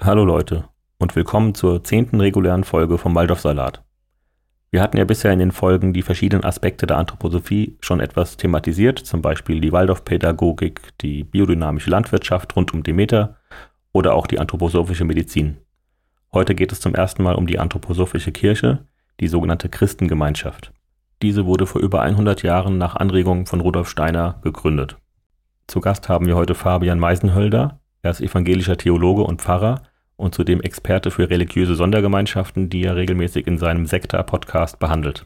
Hallo Leute und willkommen zur zehnten regulären Folge vom Waldorfsalat. Wir hatten ja bisher in den Folgen die verschiedenen Aspekte der Anthroposophie schon etwas thematisiert, zum Beispiel die Waldorfpädagogik, die biodynamische Landwirtschaft rund um Demeter oder auch die anthroposophische Medizin. Heute geht es zum ersten Mal um die anthroposophische Kirche, die sogenannte Christengemeinschaft. Diese wurde vor über 100 Jahren nach Anregung von Rudolf Steiner gegründet. Zu Gast haben wir heute Fabian Meisenhölder. Er ist evangelischer Theologe und Pfarrer und zudem Experte für religiöse Sondergemeinschaften, die er regelmäßig in seinem Sekta-Podcast behandelt.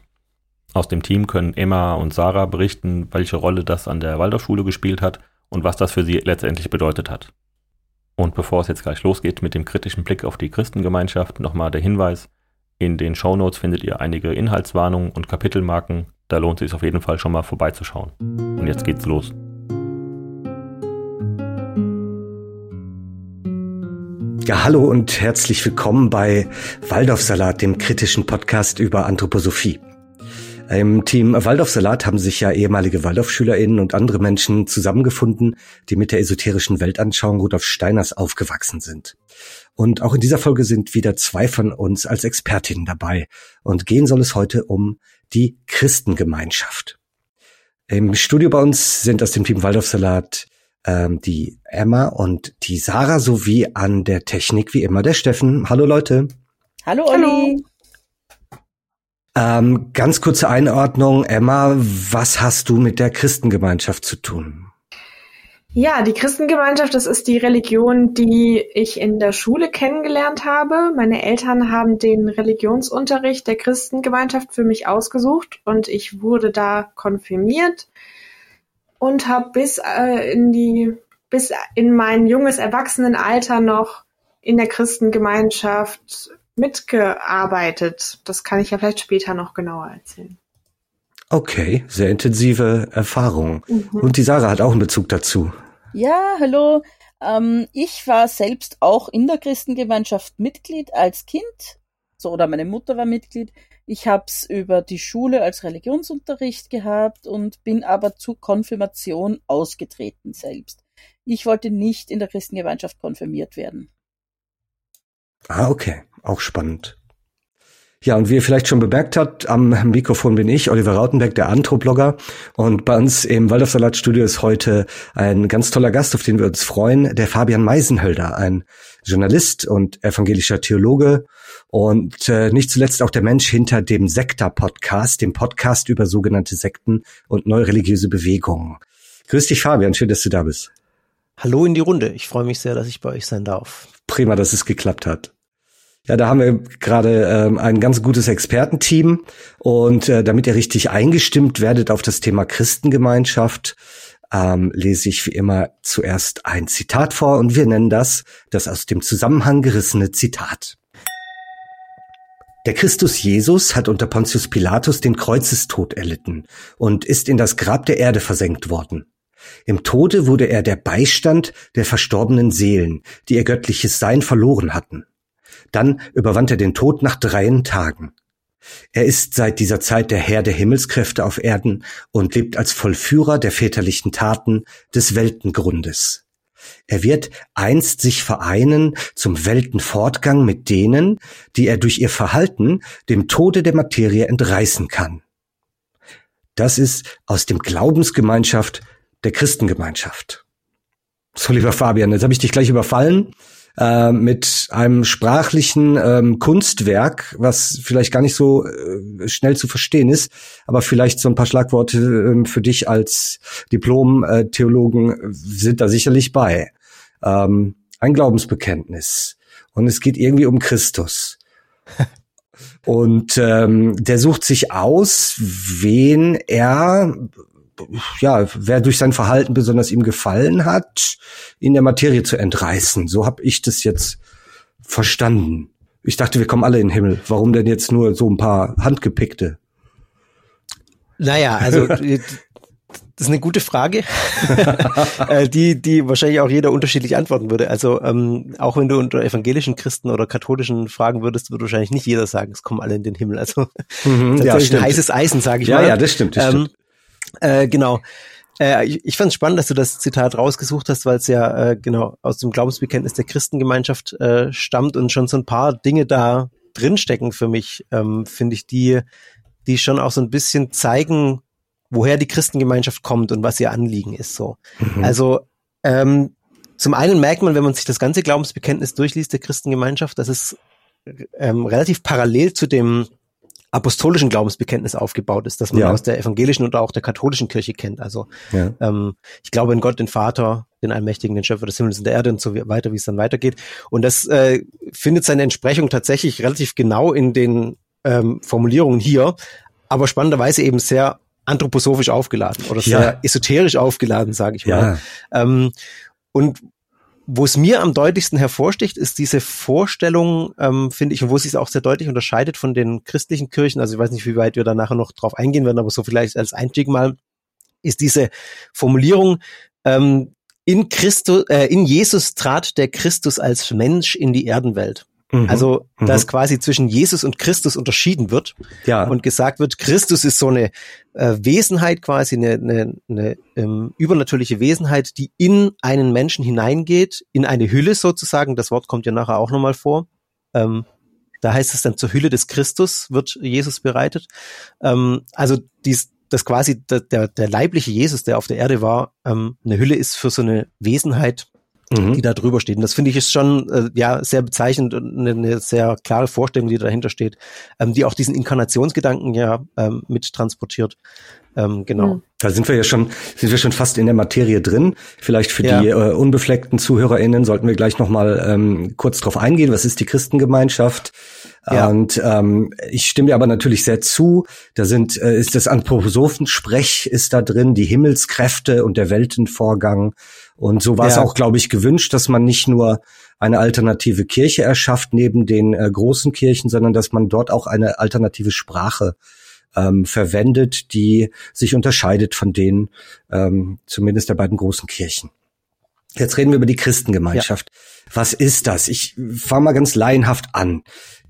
Aus dem Team können Emma und Sarah berichten, welche Rolle das an der Waldorfschule gespielt hat und was das für sie letztendlich bedeutet hat. Und bevor es jetzt gleich losgeht mit dem kritischen Blick auf die Christengemeinschaft, nochmal der Hinweis, in den Shownotes findet ihr einige Inhaltswarnungen und Kapitelmarken, da lohnt es sich auf jeden Fall schon mal vorbeizuschauen. Und jetzt geht's los. Ja, hallo und herzlich willkommen bei Waldorfsalat, dem kritischen Podcast über Anthroposophie. Im Team Waldorfsalat haben sich ja ehemalige Waldorfschülerinnen und andere Menschen zusammengefunden, die mit der esoterischen Weltanschauung Rudolf Steiners aufgewachsen sind. Und auch in dieser Folge sind wieder zwei von uns als Expertinnen dabei. Und gehen soll es heute um die Christengemeinschaft. Im Studio bei uns sind aus dem Team Waldorfsalat ähm, die Emma und die Sarah sowie an der Technik wie immer der Steffen. Hallo Leute. Hallo Olli. Ähm, ganz kurze Einordnung. Emma, was hast du mit der Christengemeinschaft zu tun? Ja, die Christengemeinschaft, das ist die Religion, die ich in der Schule kennengelernt habe. Meine Eltern haben den Religionsunterricht der Christengemeinschaft für mich ausgesucht und ich wurde da konfirmiert und habe bis äh, in die bis in mein junges Erwachsenenalter noch in der Christengemeinschaft mitgearbeitet. Das kann ich ja vielleicht später noch genauer erzählen. Okay, sehr intensive Erfahrung. Mhm. Und die Sarah hat auch einen Bezug dazu. Ja, hallo. Ähm, ich war selbst auch in der Christengemeinschaft Mitglied als Kind. So, oder meine Mutter war Mitglied. Ich habe es über die Schule als Religionsunterricht gehabt und bin aber zur Konfirmation ausgetreten selbst. Ich wollte nicht in der Christengemeinschaft konfirmiert werden. Ah, okay. Auch spannend. Ja, und wie ihr vielleicht schon bemerkt habt, am Mikrofon bin ich, Oliver Rautenberg, der Anthroblogger. Und bei uns im Waldorfsalat-Studio ist heute ein ganz toller Gast, auf den wir uns freuen, der Fabian Meisenhölder, ein Journalist und evangelischer Theologe und äh, nicht zuletzt auch der Mensch hinter dem Sekta-Podcast, dem Podcast über sogenannte Sekten und neureligiöse Bewegungen. Grüß dich, Fabian, schön, dass du da bist. Hallo in die Runde. Ich freue mich sehr, dass ich bei euch sein darf. Prima, dass es geklappt hat. Ja, da haben wir gerade ähm, ein ganz gutes Expertenteam und äh, damit ihr richtig eingestimmt werdet auf das Thema Christengemeinschaft, ähm, lese ich wie immer zuerst ein Zitat vor und wir nennen das das aus dem Zusammenhang gerissene Zitat. Der Christus Jesus hat unter Pontius Pilatus den Kreuzestod erlitten und ist in das Grab der Erde versenkt worden. Im Tode wurde er der Beistand der verstorbenen Seelen, die ihr göttliches Sein verloren hatten. Dann überwand er den Tod nach dreien Tagen. Er ist seit dieser Zeit der Herr der Himmelskräfte auf Erden und lebt als Vollführer der väterlichen Taten des Weltengrundes. Er wird einst sich vereinen zum Weltenfortgang mit denen, die er durch ihr Verhalten dem Tode der Materie entreißen kann. Das ist aus dem Glaubensgemeinschaft der Christengemeinschaft. So, lieber Fabian, jetzt habe ich dich gleich überfallen äh, mit einem sprachlichen ähm, Kunstwerk, was vielleicht gar nicht so äh, schnell zu verstehen ist, aber vielleicht so ein paar Schlagworte äh, für dich als Diplom-Theologen sind da sicherlich bei. Ähm, ein Glaubensbekenntnis. Und es geht irgendwie um Christus. Und ähm, der sucht sich aus, wen er ja, wer durch sein Verhalten besonders ihm gefallen hat, in der Materie zu entreißen. So habe ich das jetzt verstanden. Ich dachte, wir kommen alle in den Himmel. Warum denn jetzt nur so ein paar handgepickte? Naja, also das ist eine gute Frage, äh, die die wahrscheinlich auch jeder unterschiedlich antworten würde. Also ähm, auch wenn du unter evangelischen Christen oder katholischen fragen würdest, würde wahrscheinlich nicht jeder sagen, es kommen alle in den Himmel. Also mhm, ja, ein heißes Eisen, sage ich ja, mal. Ja, ja, das stimmt. Das ähm, stimmt. Äh, genau. Äh, ich ich fand es spannend, dass du das Zitat rausgesucht hast, weil es ja äh, genau aus dem Glaubensbekenntnis der Christengemeinschaft äh, stammt und schon so ein paar Dinge da drinstecken für mich, ähm, finde ich, die, die schon auch so ein bisschen zeigen, woher die Christengemeinschaft kommt und was ihr Anliegen ist. So. Mhm. Also ähm, zum einen merkt man, wenn man sich das ganze Glaubensbekenntnis durchliest der Christengemeinschaft, dass es ähm, relativ parallel zu dem apostolischen Glaubensbekenntnis aufgebaut ist, das man ja. aus der evangelischen und auch der katholischen Kirche kennt. Also ja. ähm, ich glaube in Gott, den Vater, den Allmächtigen, den Schöpfer des Himmels und der Erde und so weiter, wie es dann weitergeht. Und das äh, findet seine Entsprechung tatsächlich relativ genau in den ähm, Formulierungen hier, aber spannenderweise eben sehr anthroposophisch aufgeladen oder sehr ja. esoterisch aufgeladen, sage ich mal. Ähm, und wo es mir am deutlichsten hervorsticht, ist diese Vorstellung, ähm, finde ich, und wo es sich auch sehr deutlich unterscheidet von den christlichen Kirchen. Also ich weiß nicht, wie weit wir da nachher noch drauf eingehen werden, aber so vielleicht als Einstieg mal ist diese Formulierung, ähm, in Christus, äh, in Jesus trat der Christus als Mensch in die Erdenwelt. Mhm. Also, dass mhm. quasi zwischen Jesus und Christus unterschieden wird ja. und gesagt wird, Christus ist so eine äh, Wesenheit quasi, eine, eine, eine ähm, übernatürliche Wesenheit, die in einen Menschen hineingeht, in eine Hülle sozusagen. Das Wort kommt ja nachher auch nochmal vor. Ähm, da heißt es dann zur Hülle des Christus wird Jesus bereitet. Ähm, also dies, dass quasi der, der, der leibliche Jesus, der auf der Erde war, ähm, eine Hülle ist für so eine Wesenheit, mhm. die da drüber steht. Und das finde ich ist schon äh, ja sehr bezeichnend und eine, eine sehr klare Vorstellung, die dahinter steht, ähm, die auch diesen Inkarnationsgedanken ja ähm, mit transportiert. Ähm, genau. Mhm. Da sind wir ja schon, sind wir schon fast in der Materie drin. Vielleicht für ja. die äh, unbefleckten ZuhörerInnen sollten wir gleich nochmal ähm, kurz drauf eingehen. Was ist die Christengemeinschaft? Ja. Und ähm, ich stimme dir aber natürlich sehr zu. Da sind äh, ist das Anthroposophensprech ist da drin, die Himmelskräfte und der Weltenvorgang. Und so war es auch, glaube ich, gewünscht, dass man nicht nur eine alternative Kirche erschafft neben den äh, großen Kirchen, sondern dass man dort auch eine alternative Sprache ähm, verwendet, die sich unterscheidet von denen ähm, zumindest der beiden großen Kirchen. Jetzt reden wir über die Christengemeinschaft. Ja. Was ist das? Ich fange mal ganz laienhaft an.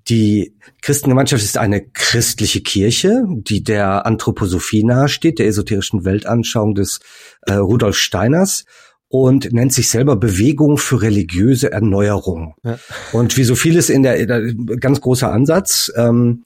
Die Christengemeinschaft ist eine christliche Kirche, die der Anthroposophie nahesteht, der esoterischen Weltanschauung des äh, Rudolf Steiners und nennt sich selber Bewegung für religiöse Erneuerung. Ja. Und wie so vieles in der, in der ganz großer Ansatz. Ähm,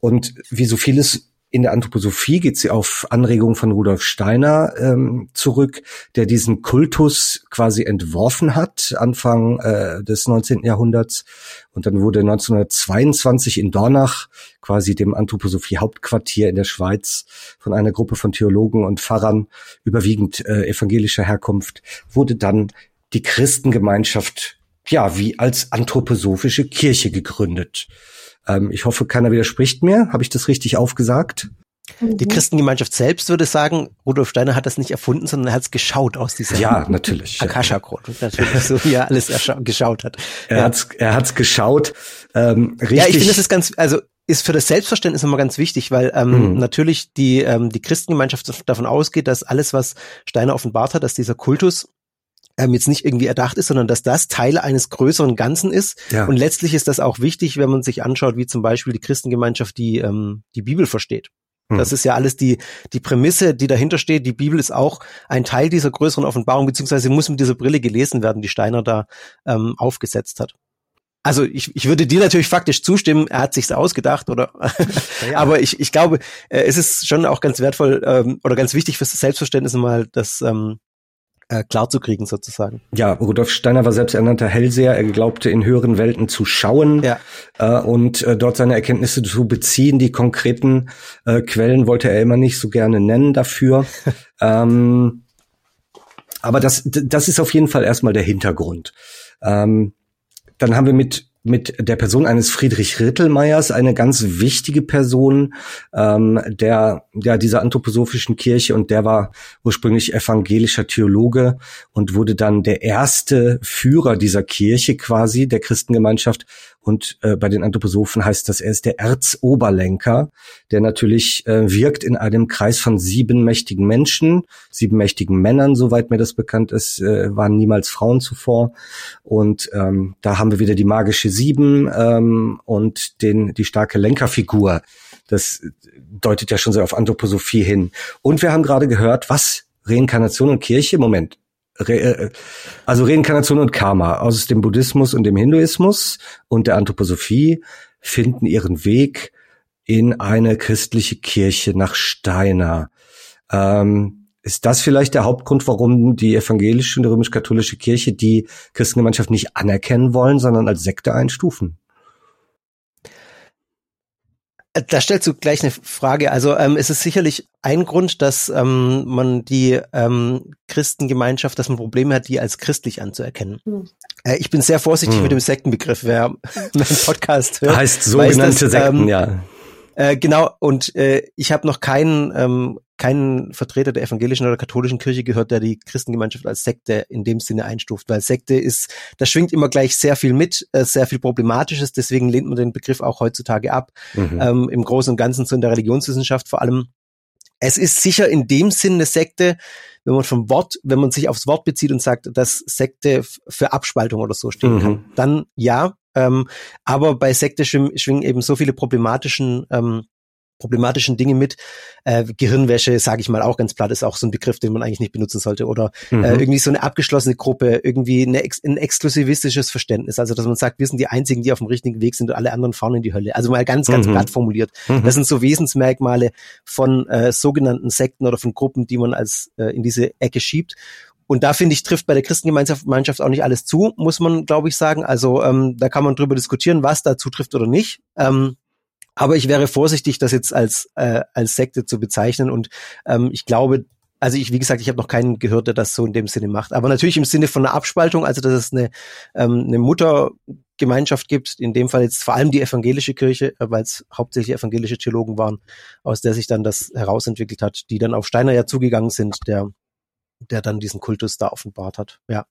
und wie so vieles in der Anthroposophie geht sie auf Anregung von Rudolf Steiner ähm, zurück, der diesen Kultus quasi entworfen hat, Anfang äh, des 19. Jahrhunderts. Und dann wurde 1922 in Dornach, quasi dem Anthroposophie-Hauptquartier in der Schweiz, von einer Gruppe von Theologen und Pfarrern, überwiegend äh, evangelischer Herkunft, wurde dann die Christengemeinschaft, ja, wie als anthroposophische Kirche gegründet. Ähm, ich hoffe, keiner widerspricht mir. Habe ich das richtig aufgesagt? Die mhm. Christengemeinschaft selbst würde sagen, Rudolf Steiner hat das nicht erfunden, sondern er hat es geschaut aus dieser ja, natürlich. Akasha-Code. Natürlich, so wie er alles geschaut hat. Er ja. hat's, er hat's geschaut. Ähm, richtig. Ja, ich finde, das ist ganz, also ist für das Selbstverständnis immer ganz wichtig, weil ähm, mhm. natürlich die, ähm, die Christengemeinschaft davon ausgeht, dass alles, was Steiner offenbart hat, dass dieser Kultus ähm, jetzt nicht irgendwie erdacht ist, sondern dass das Teil eines größeren Ganzen ist. Ja. Und letztlich ist das auch wichtig, wenn man sich anschaut, wie zum Beispiel die Christengemeinschaft die, ähm, die Bibel versteht. Hm. Das ist ja alles die, die Prämisse, die dahinter steht. Die Bibel ist auch ein Teil dieser größeren Offenbarung, beziehungsweise muss mit dieser Brille gelesen werden, die Steiner da ähm, aufgesetzt hat. Also ich, ich würde dir natürlich faktisch zustimmen, er hat sich's ausgedacht, oder? Ja. Aber ich, ich glaube, äh, es ist schon auch ganz wertvoll ähm, oder ganz wichtig fürs Selbstverständnis mal, dass ähm, äh, klarzukriegen sozusagen. Ja, Rudolf Steiner war selbsternannter Hellseher. Er glaubte in höheren Welten zu schauen ja. äh, und äh, dort seine Erkenntnisse zu beziehen. Die konkreten äh, Quellen wollte er immer nicht so gerne nennen dafür. ähm, aber das, das ist auf jeden Fall erstmal der Hintergrund. Ähm, dann haben wir mit mit der Person eines Friedrich Rittelmeiers, eine ganz wichtige Person ähm, der ja dieser anthroposophischen Kirche und der war ursprünglich evangelischer Theologe und wurde dann der erste Führer dieser Kirche quasi der Christengemeinschaft und äh, bei den Anthroposophen heißt das, er ist der Erzoberlenker, der natürlich äh, wirkt in einem Kreis von sieben mächtigen Menschen, sieben mächtigen Männern, soweit mir das bekannt ist, äh, waren niemals Frauen zuvor. Und ähm, da haben wir wieder die magische Sieben ähm, und den die starke Lenkerfigur. Das deutet ja schon sehr auf Anthroposophie hin. Und wir haben gerade gehört, was Reinkarnation und Kirche, Moment, Re, äh, also Reinkarnation und Karma aus dem Buddhismus und dem Hinduismus und der Anthroposophie finden ihren Weg in eine christliche Kirche nach Steiner. Ähm, ist das vielleicht der Hauptgrund, warum die evangelische und römisch-katholische Kirche die Christengemeinschaft nicht anerkennen wollen, sondern als Sekte einstufen? Da stellst du gleich eine Frage. Also ähm, es ist sicherlich ein Grund, dass ähm, man die ähm, Christengemeinschaft, dass man Probleme hat, die als christlich anzuerkennen. Mhm. Äh, ich bin sehr vorsichtig mhm. mit dem Sektenbegriff. Wer meinen Podcast hört, heißt sogenannte weiß, dass, Sekten, ähm, ja. Äh, genau. Und äh, ich habe noch keinen ähm, keinen Vertreter der evangelischen oder katholischen Kirche gehört, der die Christengemeinschaft als Sekte in dem Sinne einstuft, weil Sekte ist, da schwingt immer gleich sehr viel mit, äh, sehr viel Problematisches, deswegen lehnt man den Begriff auch heutzutage ab, mhm. ähm, im Großen und Ganzen so in der Religionswissenschaft vor allem. Es ist sicher in dem Sinne eine Sekte, wenn man vom Wort, wenn man sich aufs Wort bezieht und sagt, dass Sekte für Abspaltung oder so stehen mhm. kann, dann ja. Ähm, aber bei Sekte schwingen eben so viele problematischen ähm, problematischen Dinge mit. Äh, Gehirnwäsche, sage ich mal auch ganz platt, ist auch so ein Begriff, den man eigentlich nicht benutzen sollte. Oder äh, mhm. äh, irgendwie so eine abgeschlossene Gruppe, irgendwie eine, ein exklusivistisches Verständnis. Also dass man sagt, wir sind die Einzigen, die auf dem richtigen Weg sind und alle anderen fahren in die Hölle. Also mal ganz, ganz mhm. platt formuliert. Mhm. Das sind so Wesensmerkmale von äh, sogenannten Sekten oder von Gruppen, die man als äh, in diese Ecke schiebt. Und da finde ich, trifft bei der Christengemeinschaft auch nicht alles zu, muss man, glaube ich, sagen. Also ähm, da kann man drüber diskutieren, was da zutrifft oder nicht. Ähm, aber ich wäre vorsichtig, das jetzt als, äh, als Sekte zu bezeichnen. Und ähm, ich glaube, also ich, wie gesagt, ich habe noch keinen gehört, der das so in dem Sinne macht. Aber natürlich im Sinne von einer Abspaltung, also dass es eine, ähm, eine Muttergemeinschaft gibt, in dem Fall jetzt vor allem die evangelische Kirche, äh, weil es hauptsächlich evangelische Theologen waren, aus der sich dann das herausentwickelt hat, die dann auf Steiner ja zugegangen sind, der, der dann diesen Kultus da offenbart hat. Ja.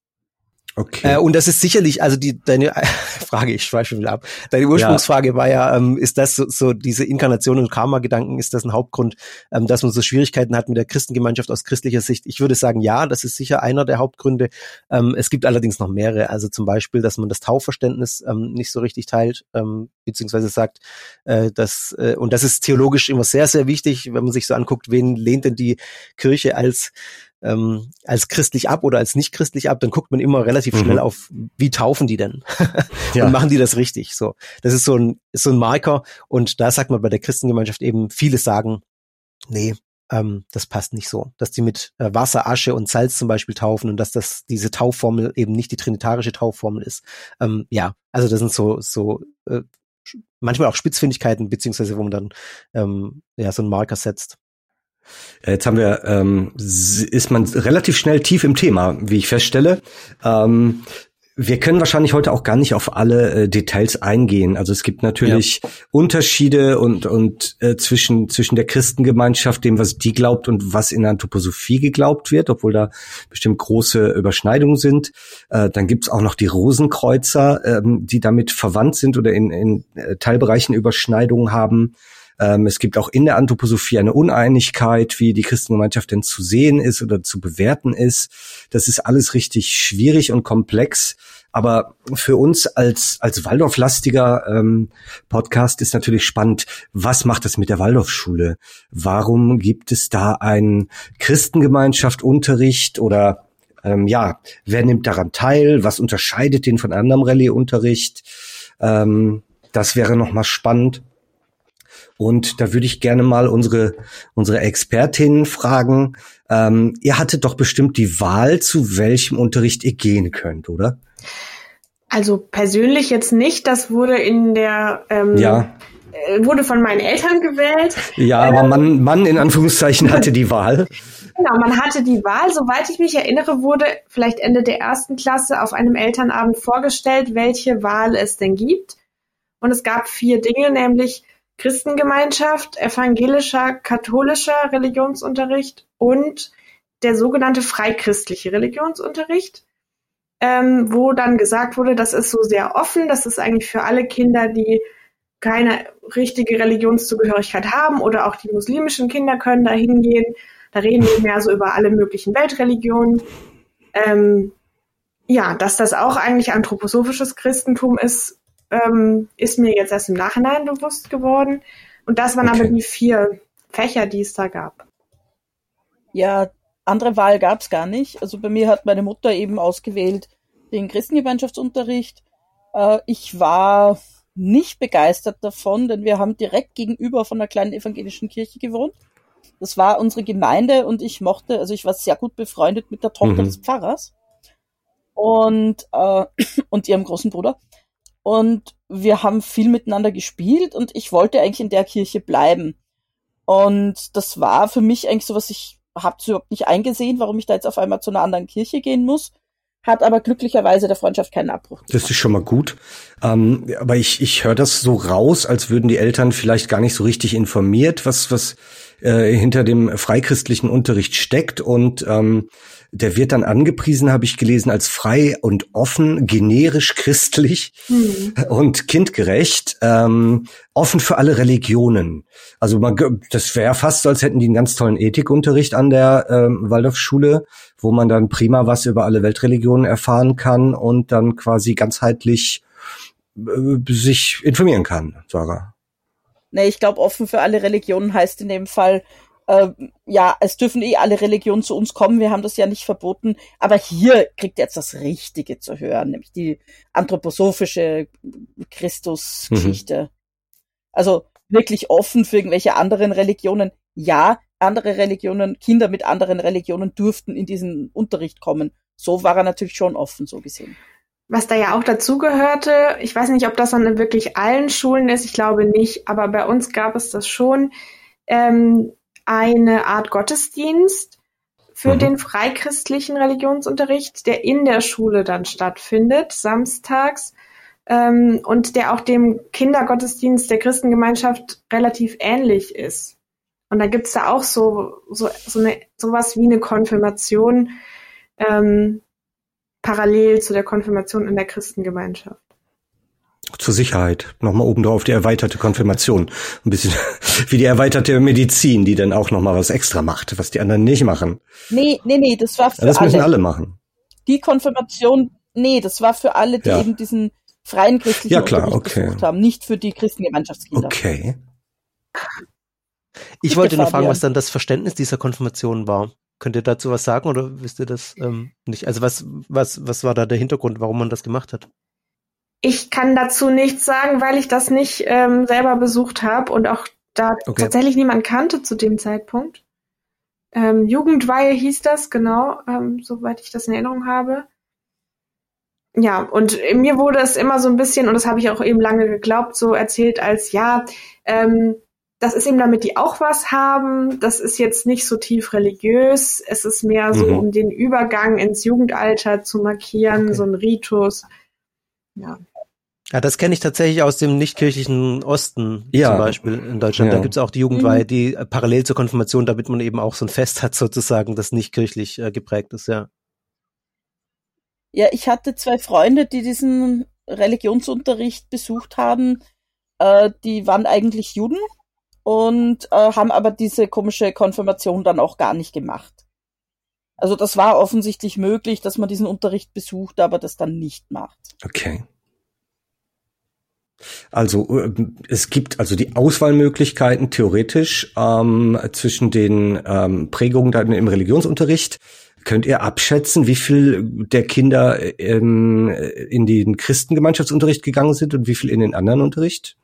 Okay. Äh, und das ist sicherlich, also die deine Frage, ich schweife schon wieder ab. Deine Ursprungsfrage ja. war ja, ähm, ist das so, so diese Inkarnation und Karma-Gedanken, ist das ein Hauptgrund, ähm, dass man so Schwierigkeiten hat mit der Christengemeinschaft aus christlicher Sicht? Ich würde sagen, ja, das ist sicher einer der Hauptgründe. Ähm, es gibt allerdings noch mehrere. Also zum Beispiel, dass man das Taufverständnis ähm, nicht so richtig teilt, ähm, beziehungsweise sagt, äh, dass, äh, und das ist theologisch immer sehr, sehr wichtig, wenn man sich so anguckt, wen lehnt denn die Kirche als ähm, als christlich ab oder als nicht christlich ab, dann guckt man immer relativ mhm. schnell auf, wie taufen die denn? ja. Und machen die das richtig? So, das ist so ein, ist so ein Marker. Und da sagt man bei der Christengemeinschaft eben, viele sagen, nee, ähm, das passt nicht so. Dass die mit äh, Wasser, Asche und Salz zum Beispiel taufen und dass das diese Taufformel eben nicht die trinitarische Taufformel ist. Ähm, ja, also das sind so, so äh, manchmal auch Spitzfindigkeiten, beziehungsweise wo man dann ähm, ja so einen Marker setzt. Jetzt haben wir, ähm, ist man relativ schnell tief im Thema, wie ich feststelle. Ähm, wir können wahrscheinlich heute auch gar nicht auf alle äh, Details eingehen. Also es gibt natürlich ja. Unterschiede und und äh, zwischen zwischen der Christengemeinschaft, dem was die glaubt und was in der Anthroposophie geglaubt wird, obwohl da bestimmt große Überschneidungen sind. Äh, dann gibt's auch noch die Rosenkreuzer, ähm, die damit verwandt sind oder in, in äh, Teilbereichen Überschneidungen haben. Ähm, es gibt auch in der Anthroposophie eine Uneinigkeit, wie die Christengemeinschaft denn zu sehen ist oder zu bewerten ist. Das ist alles richtig schwierig und komplex. Aber für uns als, als Waldorflastiger ähm, Podcast ist natürlich spannend, was macht es mit der Waldorfschule? Warum gibt es da einen Christengemeinschaft Unterricht oder ähm, ja, wer nimmt daran teil? Was unterscheidet den von anderem Rallye-Unterricht? Ähm, das wäre nochmal spannend. Und da würde ich gerne mal unsere, unsere Expertinnen fragen. Ähm, ihr hattet doch bestimmt die Wahl, zu welchem Unterricht ihr gehen könnt, oder? Also persönlich jetzt nicht. Das wurde in der ähm, ja äh, wurde von meinen Eltern gewählt. Ja, aber ähm, man, man in Anführungszeichen hatte die Wahl. Genau, man hatte die Wahl. Soweit ich mich erinnere, wurde vielleicht Ende der ersten Klasse auf einem Elternabend vorgestellt, welche Wahl es denn gibt. Und es gab vier Dinge, nämlich Christengemeinschaft, evangelischer, katholischer Religionsunterricht und der sogenannte freichristliche Religionsunterricht, ähm, wo dann gesagt wurde, das ist so sehr offen, das ist eigentlich für alle Kinder, die keine richtige Religionszugehörigkeit haben oder auch die muslimischen Kinder können da hingehen. Da reden wir mehr so über alle möglichen Weltreligionen. Ähm, ja, dass das auch eigentlich anthroposophisches Christentum ist, ähm, ist mir jetzt erst im Nachhinein bewusst geworden. Und das waren okay. aber die vier Fächer, die es da gab. Ja, andere Wahl gab's gar nicht. Also bei mir hat meine Mutter eben ausgewählt den Christengemeinschaftsunterricht. Äh, ich war nicht begeistert davon, denn wir haben direkt gegenüber von einer kleinen evangelischen Kirche gewohnt. Das war unsere Gemeinde und ich mochte, also ich war sehr gut befreundet mit der Tochter mhm. des Pfarrers und, äh, und ihrem großen Bruder. Und wir haben viel miteinander gespielt und ich wollte eigentlich in der Kirche bleiben. Und das war für mich eigentlich so was, ich habe überhaupt nicht eingesehen, warum ich da jetzt auf einmal zu einer anderen Kirche gehen muss hat aber glücklicherweise der Freundschaft keinen Abbruch. Gemacht. Das ist schon mal gut. Ähm, aber ich, ich höre das so raus, als würden die Eltern vielleicht gar nicht so richtig informiert, was, was äh, hinter dem freikristlichen Unterricht steckt. Und ähm, der wird dann angepriesen, habe ich gelesen, als frei und offen, generisch christlich mhm. und kindgerecht, ähm, offen für alle Religionen. Also man, das wäre fast so, als hätten die einen ganz tollen Ethikunterricht an der ähm, Waldorfschule, wo man dann prima was über alle Weltreligionen erfahren kann und dann quasi ganzheitlich äh, sich informieren kann, Sarah. Nee, ich glaube, offen für alle Religionen heißt in dem Fall, äh, ja, es dürfen eh alle Religionen zu uns kommen, wir haben das ja nicht verboten, aber hier kriegt ihr jetzt das Richtige zu hören, nämlich die anthroposophische Christusgeschichte. Mhm. Also wirklich offen für irgendwelche anderen Religionen. Ja, andere Religionen, Kinder mit anderen Religionen durften in diesen Unterricht kommen. So war er natürlich schon offen, so gesehen. Was da ja auch dazugehörte, ich weiß nicht, ob das an wirklich allen Schulen ist, ich glaube nicht, aber bei uns gab es das schon, ähm, eine Art Gottesdienst für mhm. den freikristlichen Religionsunterricht, der in der Schule dann stattfindet, samstags, ähm, und der auch dem Kindergottesdienst der Christengemeinschaft relativ ähnlich ist. Und da gibt's da auch so, so, so eine, sowas wie eine Konfirmation, ähm, parallel zu der Konfirmation in der Christengemeinschaft. Zur Sicherheit. Nochmal oben drauf die erweiterte Konfirmation. Ein bisschen wie die erweiterte Medizin, die dann auch nochmal was extra macht, was die anderen nicht machen. Nee, nee, nee, das war für ja, das alle. Das müssen alle machen. Die Konfirmation, nee, das war für alle, die ja. eben diesen freien christlichen ja, klar, okay. besucht haben, nicht für die Christengemeinschaftskinder. Okay. Ich Bitte wollte nur fragen, was dann das Verständnis dieser Konfirmation war. Könnt ihr dazu was sagen oder wisst ihr das ähm, nicht? Also was, was, was war da der Hintergrund, warum man das gemacht hat? Ich kann dazu nichts sagen, weil ich das nicht ähm, selber besucht habe und auch da okay. tatsächlich niemand kannte zu dem Zeitpunkt. Ähm, Jugendweihe hieß das, genau, ähm, soweit ich das in Erinnerung habe. Ja, und mir wurde es immer so ein bisschen, und das habe ich auch eben lange geglaubt, so erzählt als, ja, ähm, das ist eben, damit die auch was haben. Das ist jetzt nicht so tief religiös. Es ist mehr so, mhm. um den Übergang ins Jugendalter zu markieren, okay. so ein Ritus. Ja. Ja, das kenne ich tatsächlich aus dem nichtkirchlichen Osten ja. zum Beispiel in Deutschland. Ja. Da gibt's auch die Jugendweihe, mhm. die parallel zur Konfirmation, damit man eben auch so ein Fest hat sozusagen, das nicht kirchlich äh, geprägt ist, ja. Ja, ich hatte zwei Freunde, die diesen Religionsunterricht besucht haben. Äh, die waren eigentlich Juden und äh, haben aber diese komische Konfirmation dann auch gar nicht gemacht. Also das war offensichtlich möglich, dass man diesen Unterricht besucht, aber das dann nicht macht. Okay. Also äh, es gibt also die Auswahlmöglichkeiten theoretisch ähm, zwischen den ähm, Prägungen dann im Religionsunterricht. Könnt ihr abschätzen, wie viel der Kinder ähm, in den Christengemeinschaftsunterricht gegangen sind und wie viel in den anderen Unterricht?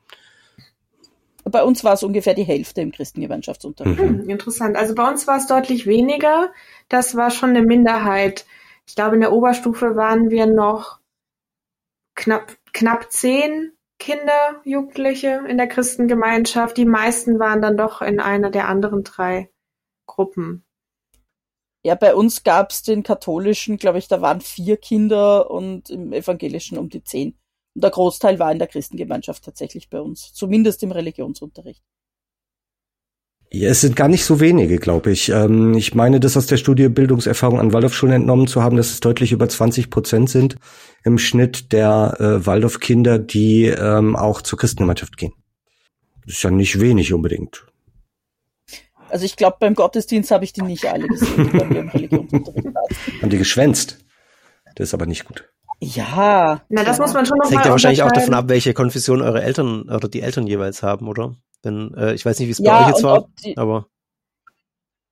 Bei uns war es ungefähr die Hälfte im Christengemeinschaftsunterricht. Mhm. Interessant. Also bei uns war es deutlich weniger. Das war schon eine Minderheit. Ich glaube, in der Oberstufe waren wir noch knapp, knapp zehn Kinder, Jugendliche in der Christengemeinschaft. Die meisten waren dann doch in einer der anderen drei Gruppen. Ja, bei uns gab es den katholischen, glaube ich, da waren vier Kinder und im evangelischen um die zehn. Und der Großteil war in der Christengemeinschaft tatsächlich bei uns, zumindest im Religionsunterricht. Ja, es sind gar nicht so wenige, glaube ich. Ähm, ich meine, das aus der Studie Bildungserfahrung an Waldorfschulen entnommen zu haben, dass es deutlich über 20 Prozent sind im Schnitt der äh, Waldorfkinder, die ähm, auch zur Christengemeinschaft gehen. Das ist ja nicht wenig unbedingt. Also ich glaube, beim Gottesdienst habe ich die nicht alle gesehen, die bei mir im Religionsunterricht Haben die geschwänzt? Das ist aber nicht gut. Ja. Na, das muss man schon noch das hängt ja wahrscheinlich auch davon ab, welche Konfession eure Eltern oder die Eltern jeweils haben, oder? Denn äh, ich weiß nicht, wie es ja, bei euch jetzt war, die, aber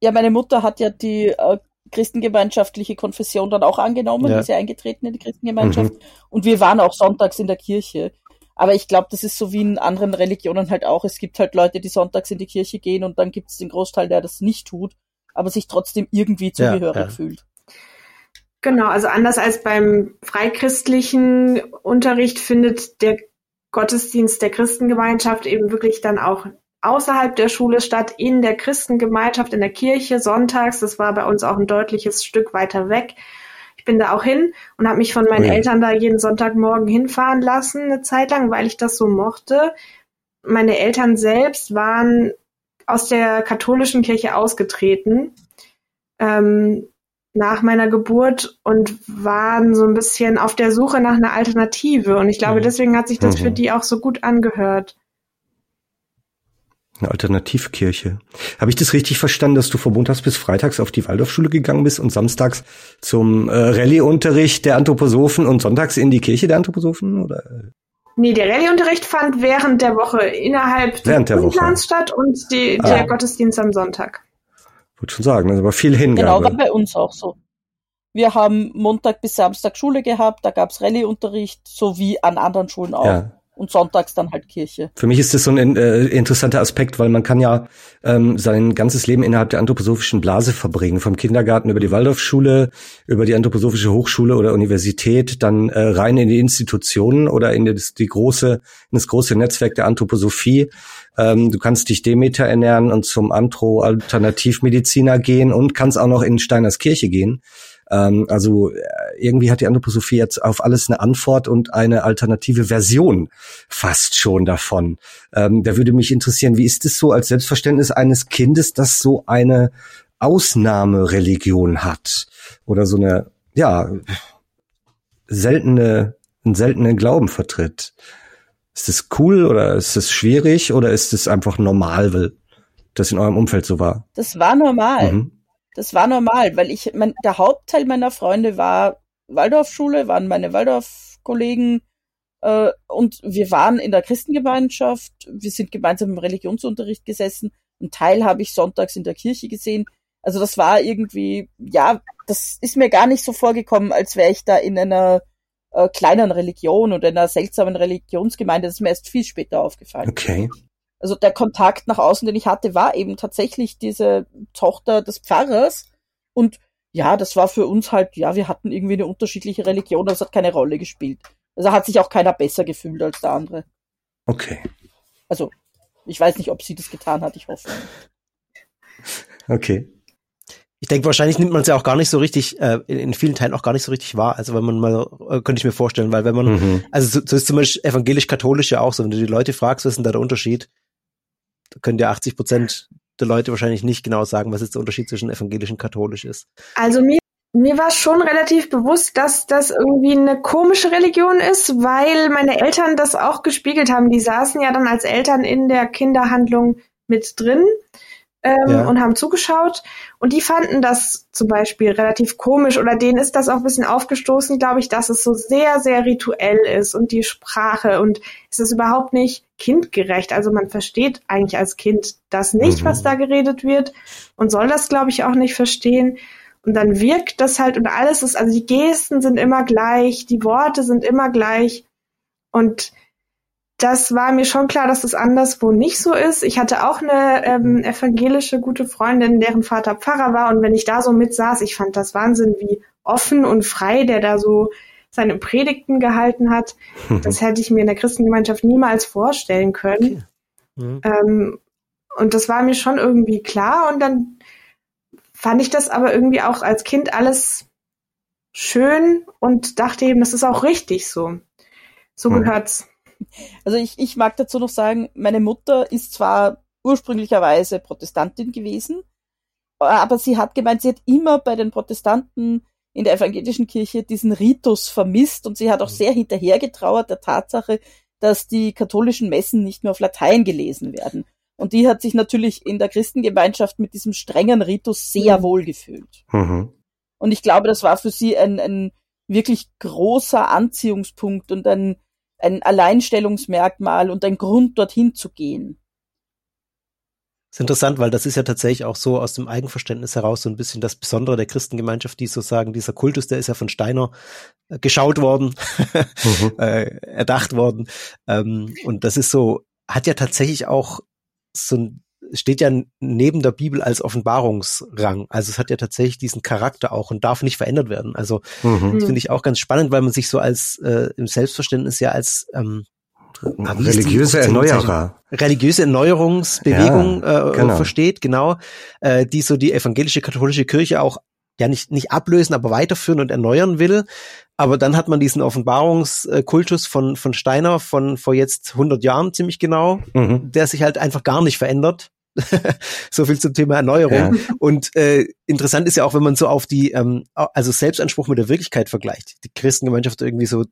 ja, meine Mutter hat ja die äh, christengemeinschaftliche Konfession dann auch angenommen, Ja. ist ja eingetreten in die Christengemeinschaft. Mhm. Und wir waren auch sonntags in der Kirche. Aber ich glaube, das ist so wie in anderen Religionen halt auch. Es gibt halt Leute, die sonntags in die Kirche gehen und dann gibt es den Großteil, der das nicht tut, aber sich trotzdem irgendwie Ja, zugehörig ja. fühlt. Genau, also anders als beim freikristlichen Unterricht findet der Gottesdienst der Christengemeinschaft eben wirklich dann auch außerhalb der Schule statt, in der Christengemeinschaft, in der Kirche, sonntags. Das war bei uns auch ein deutliches Stück weiter weg. Ich bin da auch hin und habe mich von meinen Ui. Eltern da jeden Sonntagmorgen hinfahren lassen, eine Zeit lang, weil ich das so mochte. Meine Eltern selbst waren aus der katholischen Kirche ausgetreten. Ähm, nach meiner Geburt und waren so ein bisschen auf der Suche nach einer Alternative. Und ich glaube, Mhm. deswegen hat sich das Mhm. für die auch so gut angehört. Eine Alternativkirche. Habe ich das richtig verstanden, dass du von montags bis freitags auf die Waldorfschule gegangen bist und samstags zum äh, Rallye-Unterricht der Anthroposophen und sonntags in die Kirche der Anthroposophen? Oder? Nee, der Rallye-Unterricht fand während der Woche innerhalb Während der des Woche. Statt und die, Ah. der Gottesdienst am Sonntag. Würde schon sagen, das ist aber viel Genau, war Hingabe. bei uns auch so. Wir haben Montag bis Samstag Schule gehabt, da gab's Rallye-Unterricht, so wie an anderen Schulen auch. Ja. Und sonntags dann halt Kirche. Für mich ist das so ein äh, interessanter Aspekt, weil man kann ja ähm, sein ganzes Leben innerhalb der anthroposophischen Blase verbringen, vom Kindergarten über die Waldorfschule, über die anthroposophische Hochschule oder Universität, dann äh, rein in die Institutionen oder in das, die große, in das große Netzwerk der Anthroposophie. Ähm, du kannst dich Demeter ernähren und zum Anthro-Alternativmediziner gehen und kannst auch noch in Steiners Kirche gehen. Ähm, also äh, irgendwie hat die Anthroposophie jetzt auf alles eine Antwort und eine alternative Version fast schon davon. Ähm, da würde mich interessieren, wie ist es so als Selbstverständnis eines Kindes, das so eine Ausnahmereligion hat oder so eine ja seltene einen seltenen Glauben vertritt? Ist das cool oder ist es schwierig oder ist es einfach normal, weil das in eurem Umfeld so war? Das war normal. Mhm. Das war normal, weil ich, mein, der Hauptteil meiner Freunde war Waldorfschule, waren meine Waldorf-Kollegen äh, und wir waren in der Christengemeinschaft, wir sind gemeinsam im Religionsunterricht gesessen, ein Teil habe ich sonntags in der Kirche gesehen. Also das war irgendwie, ja, das ist mir gar nicht so vorgekommen, als wäre ich da in einer äh, kleinen Religion oder in einer seltsamen Religionsgemeinde. Das ist mir erst viel später aufgefallen. Okay. Also der Kontakt nach außen, den ich hatte, war eben tatsächlich diese Tochter des Pfarrers. Und ja, das war für uns halt, ja, wir hatten irgendwie eine unterschiedliche Religion, aber es hat keine Rolle gespielt. Also hat sich auch keiner besser gefühlt als der andere. Okay. Also, ich weiß nicht, ob sie das getan hat, ich hoffe. Okay. Ich denke, wahrscheinlich nimmt man es ja auch gar nicht so richtig, äh, in, in vielen Teilen auch gar nicht so richtig wahr. Also wenn man mal, äh, könnte ich mir vorstellen, weil wenn man, Mhm. also so, so ist zum Beispiel evangelisch-katholisch ja auch so, wenn du die Leute fragst, was ist denn da der Unterschied, da können dir 80 Prozent der Leute wahrscheinlich nicht genau sagen, was jetzt der Unterschied zwischen evangelisch und katholisch ist. Also mir, mir war schon relativ bewusst, dass das irgendwie eine komische Religion ist, weil meine Eltern das auch gespiegelt haben. Die saßen ja dann als Eltern in der Kinderhandlung mit drin ähm, Ja. und haben zugeschaut. Und die fanden das zum Beispiel relativ komisch oder denen ist das auch ein bisschen aufgestoßen, glaube ich, dass es so sehr, sehr rituell ist und die Sprache und es ist überhaupt nicht kindgerecht. Also man versteht eigentlich als Kind das nicht, Mhm. was da geredet wird und soll das, glaube ich, auch nicht verstehen. Und dann wirkt das halt und alles ist, also die Gesten sind immer gleich, die Worte sind immer gleich. Und das war mir schon klar, dass das anderswo nicht so ist. Ich hatte auch eine ähm, evangelische gute Freundin, deren Vater Pfarrer war. Und wenn ich da so mitsaß, ich fand das Wahnsinn, wie offen und frei der da so seine Predigten gehalten hat. Das hätte ich mir in der Christengemeinschaft niemals vorstellen können. Mhm. Ähm, und das war mir schon irgendwie klar. Und dann fand ich das aber irgendwie auch als Kind alles schön und dachte eben, das ist auch richtig so. So Hm. gehört's. Also ich, ich mag dazu noch sagen, meine Mutter ist zwar ursprünglicherweise Protestantin gewesen, aber sie hat gemeint, sie hat immer bei den Protestanten in der evangelischen Kirche diesen Ritus vermisst und sie hat auch sehr hinterhergetrauert der Tatsache, dass die katholischen Messen nicht mehr auf Latein gelesen werden. Und die hat sich natürlich in der Christengemeinschaft mit diesem strengen Ritus sehr Mhm. wohl gefühlt. Mhm. Und ich glaube, das war für sie ein, ein wirklich großer Anziehungspunkt und ein, ein Alleinstellungsmerkmal und ein Grund, dorthin zu gehen. ist interessant, weil das ist ja tatsächlich auch so aus dem Eigenverständnis heraus so ein bisschen das Besondere der Christengemeinschaft, die so sagen, dieser Kultus, der ist ja von Steiner äh, geschaut worden, mhm. äh, erdacht worden. Ähm, und das ist so, hat ja tatsächlich auch so ein, steht ja neben der Bibel als Offenbarungsrang. Also es hat ja tatsächlich diesen Charakter auch und darf nicht verändert werden. Also mhm. das finde ich auch ganz spannend, weil man sich so als äh, im Selbstverständnis ja als ähm, religiöse Erneuerer. Religiöse Erneuerungsbewegung ja, äh, genau. versteht, genau, äh, die so die evangelische katholische Kirche auch ja nicht, nicht ablösen, aber weiterführen und erneuern will. Aber dann hat man diesen Offenbarungskultus von, von Steiner von vor jetzt 100 Jahren ziemlich genau, mhm. der sich halt einfach gar nicht verändert. so viel zum Thema Erneuerung. Ja. Und äh, interessant ist ja auch, wenn man so auf die, ähm, also Selbstanspruch mit der Wirklichkeit vergleicht. Die Christengemeinschaft irgendwie so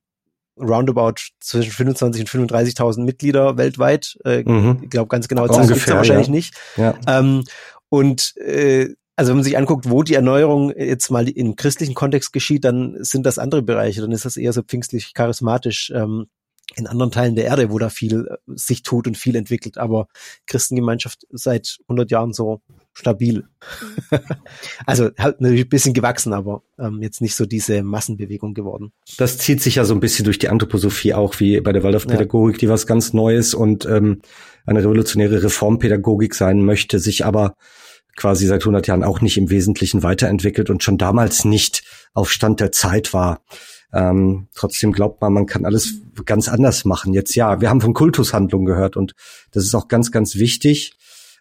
roundabout zwischen 25 und 35.000 Mitglieder weltweit. Äh, mhm. Ich glaube, ganz genau Zahlen gibt es wahrscheinlich ja. nicht. Ja. Ähm, und äh, also wenn man sich anguckt, wo die Erneuerung jetzt mal im christlichen Kontext geschieht, dann sind das andere Bereiche. Dann ist das eher so pfingstlich charismatisch ähm, in anderen Teilen der Erde, wo da viel äh, sich tut und viel entwickelt. Aber Christengemeinschaft seit 100 Jahren so stabil. also halt natürlich ein bisschen gewachsen, aber ähm, jetzt nicht so diese Massenbewegung geworden. Das zieht sich ja so ein bisschen durch die Anthroposophie auch, wie bei der Waldorfpädagogik, ja. die was ganz Neues und ähm, eine revolutionäre Reformpädagogik sein möchte, sich aber quasi seit 100 Jahren auch nicht im Wesentlichen weiterentwickelt und schon damals nicht auf Stand der Zeit war. Ähm, trotzdem glaubt man, man kann alles ganz anders machen. Jetzt ja, wir haben von Kultushandlung gehört und das ist auch ganz, ganz wichtig.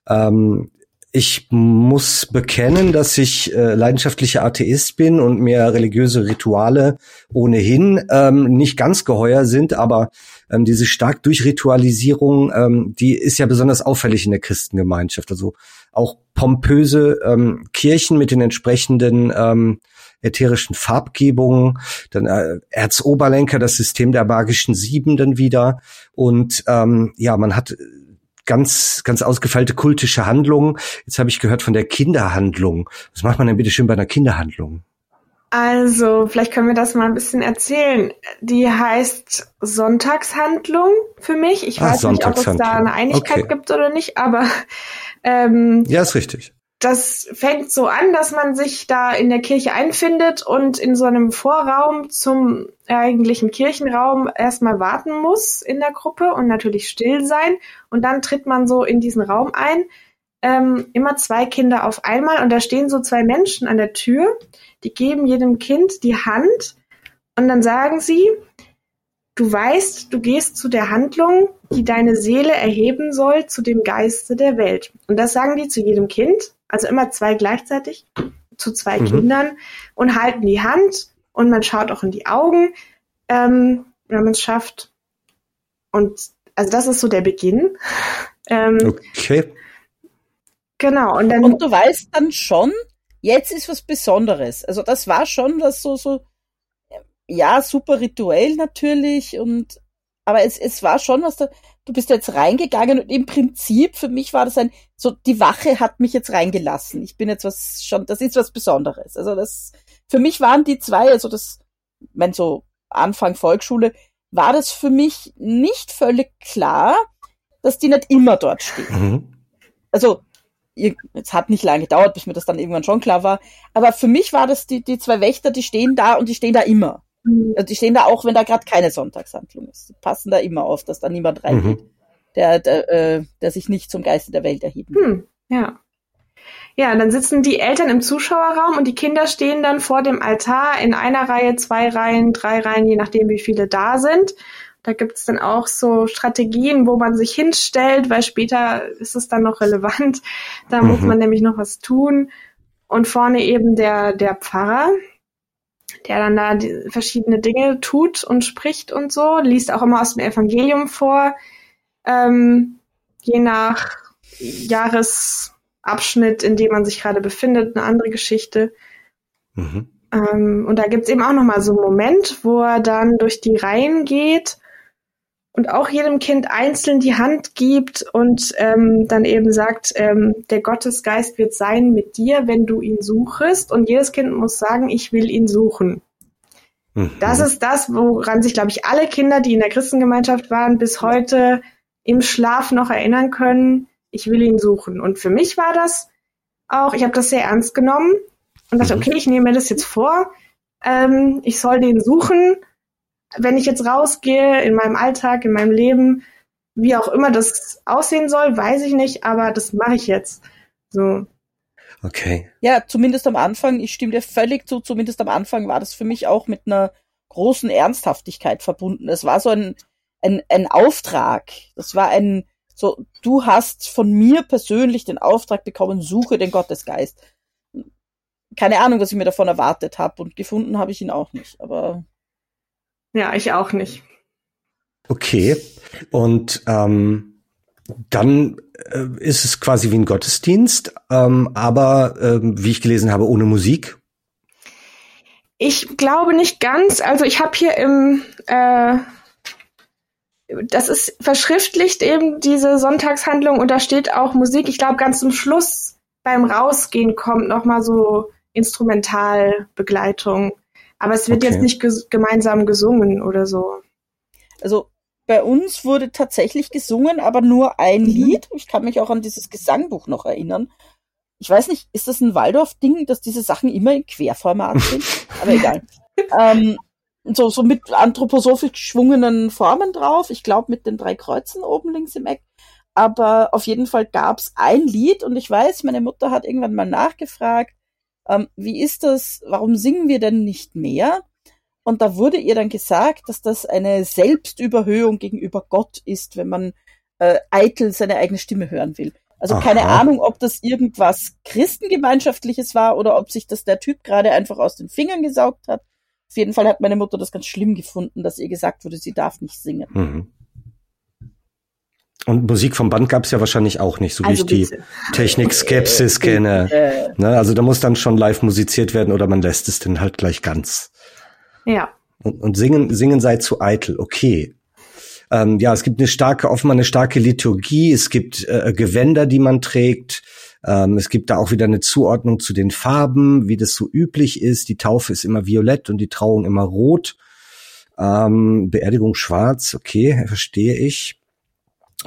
Ähm, ich muss bekennen, dass ich äh, leidenschaftlicher Atheist bin und mir religiöse Rituale ohnehin ähm, nicht ganz geheuer sind, aber ähm, diese stark Durchritualisierung, ähm, die ist ja besonders auffällig in der Christengemeinschaft. Also auch pompöse ähm, Kirchen mit den entsprechenden ähm, ätherischen Farbgebungen, dann äh, Erzoberlenker, das System der magischen Sieben dann wieder und ähm, ja, man hat ganz, ganz ausgefeilte kultische Handlungen. Jetzt habe ich gehört von der Kinderhandlung. Was macht man denn bitte schön bei einer Kinderhandlung? Also, vielleicht können wir das mal ein bisschen erzählen. Die heißt Sonntagshandlung für mich. Ich ah, weiß nicht, ob es da eine Einigkeit okay. gibt oder nicht, aber ähm, ja, ist richtig das fängt so an, dass man sich da in der Kirche einfindet und in so einem Vorraum zum eigentlichen Kirchenraum erstmal warten muss in der Gruppe und natürlich still sein. Und dann tritt man so in diesen Raum ein. Ähm, immer zwei Kinder auf einmal und da stehen so zwei Menschen an der Tür, die geben jedem Kind die Hand und dann sagen sie, du weißt, du gehst zu der Handlung, die deine Seele erheben soll, zu dem Geiste der Welt. Und das sagen die zu jedem Kind also immer zwei gleichzeitig zu zwei mhm. Kindern und halten die Hand und man schaut auch in die Augen, ähm, wenn man es schafft. Und also das ist so der Beginn. Ähm, okay. Genau. Und, dann, und du weißt dann schon, jetzt ist was Besonderes. Also das war schon das so, so, ja, super rituell natürlich und aber es, es war schon was da, du bist jetzt reingegangen und im Prinzip für mich war das ein, so die Wache hat mich jetzt reingelassen. Ich bin jetzt was schon, das ist was Besonderes. Also das, für mich waren die zwei, also das, wenn so Anfang Volksschule, war das für mich nicht völlig klar, dass die nicht immer dort stehen. Mhm. Also, es hat nicht lange gedauert, bis mir das dann irgendwann schon klar war. Aber für mich war das die, die zwei Wächter, die stehen da und die stehen da immer. Mhm. Also die stehen da auch, wenn da gerade keine Sonntagshandlung ist. Die passen da immer auf, dass da niemand reingeht, mhm. der, der, äh, der sich nicht zum Geiste der Welt erheben hm, Ja. Ja, dann sitzen die Eltern im Zuschauerraum und die Kinder stehen dann vor dem Altar in einer Reihe, zwei Reihen, drei Reihen, je nachdem, wie viele da sind. Da gibt es dann auch so Strategien, wo man sich hinstellt, weil später ist es dann noch relevant. Da mhm. muss man nämlich noch was tun. Und vorne eben der, der Pfarrer, der dann da verschiedene Dinge tut und spricht und so, liest auch immer aus dem Evangelium vor, ähm, je nach Jahresabschnitt, in dem man sich gerade befindet, eine andere Geschichte. Mhm. Ähm, und da gibt's eben auch nochmal so einen Moment, wo er dann durch die Reihen geht und auch jedem Kind einzeln die Hand gibt und ähm, dann eben sagt, ähm, der Gottesgeist wird sein mit dir, wenn du ihn suchest. Und jedes Kind muss sagen, ich will ihn suchen. Mhm. Das ist das, woran sich, glaube ich, alle Kinder, die in der Christengemeinschaft waren, bis heute im Schlaf noch erinnern können. ich will ihn suchen. Und für mich war das auch, ich habe das sehr ernst genommen und dachte, mhm. okay, ich nehme mir das jetzt vor, ähm, ich soll den suchen. Wenn ich jetzt rausgehe in meinem Alltag, in meinem Leben, wie auch immer das aussehen soll, weiß ich nicht, aber das mache ich jetzt. So. Okay. Ja, zumindest am Anfang, ich stimme dir völlig zu, zumindest am Anfang war das für mich auch mit einer großen Ernsthaftigkeit verbunden. Es war so ein, ein, ein Auftrag. Das war ein, so, du hast von mir persönlich den Auftrag bekommen, suche den Gottesgeist. Keine Ahnung, was ich mir davon erwartet habe und gefunden habe ich ihn auch nicht, aber. Ja, ich auch nicht. Okay. Und ähm, dann äh, ist es quasi wie ein Gottesdienst, ähm, aber äh, wie ich gelesen habe, ohne Musik. Ich glaube nicht ganz. Also ich habe hier im äh, das ist verschriftlicht eben diese Sonntagshandlung und da steht auch Musik. Ich glaube ganz zum Schluss beim Rausgehen kommt noch mal so Instrumentalbegleitung, aber es wird okay. jetzt nicht ges gemeinsam gesungen oder so. Also bei uns wurde tatsächlich gesungen, aber nur ein mhm. Lied. Ich kann mich auch an dieses Gesangbuch noch erinnern. Ich weiß nicht, ist das ein Waldorf-Ding, dass diese Sachen immer in Querformat sind? aber egal. ähm, so, so mit anthroposophisch geschwungenen Formen drauf. Ich glaube mit den drei Kreuzen oben links im Eck. Aber auf jeden Fall gab's ein Lied und ich weiß, meine Mutter hat irgendwann mal nachgefragt, ähm, wie ist das, warum singen wir denn nicht mehr? Und da wurde ihr dann gesagt, dass das eine Selbstüberhöhung gegenüber Gott ist, wenn man äh, eitel seine eigene Stimme hören will. Also Aha. keine Ahnung, ob das irgendwas Christengemeinschaftliches war oder ob sich das der Typ gerade einfach aus den Fingern gesaugt hat. Auf jeden Fall hat meine Mutter das ganz schlimm gefunden, dass ihr gesagt wurde, sie darf nicht singen. Mhm. Und Musik vom Band gab es ja wahrscheinlich auch nicht, so also wie ich bitte. die Technik-Skepsis kenne. Ne? Also da muss dann schon live musiziert werden oder man lässt es dann halt gleich ganz. Ja. Und, und singen, singen sei zu eitel, okay. Ähm, ja, es gibt eine starke, offenbar eine starke Liturgie, es gibt äh, Gewänder, die man trägt, ähm, es gibt da auch wieder eine Zuordnung zu den Farben, wie das so üblich ist. Die Taufe ist immer violett und die Trauung immer rot. Ähm, Beerdigung schwarz, okay, verstehe ich.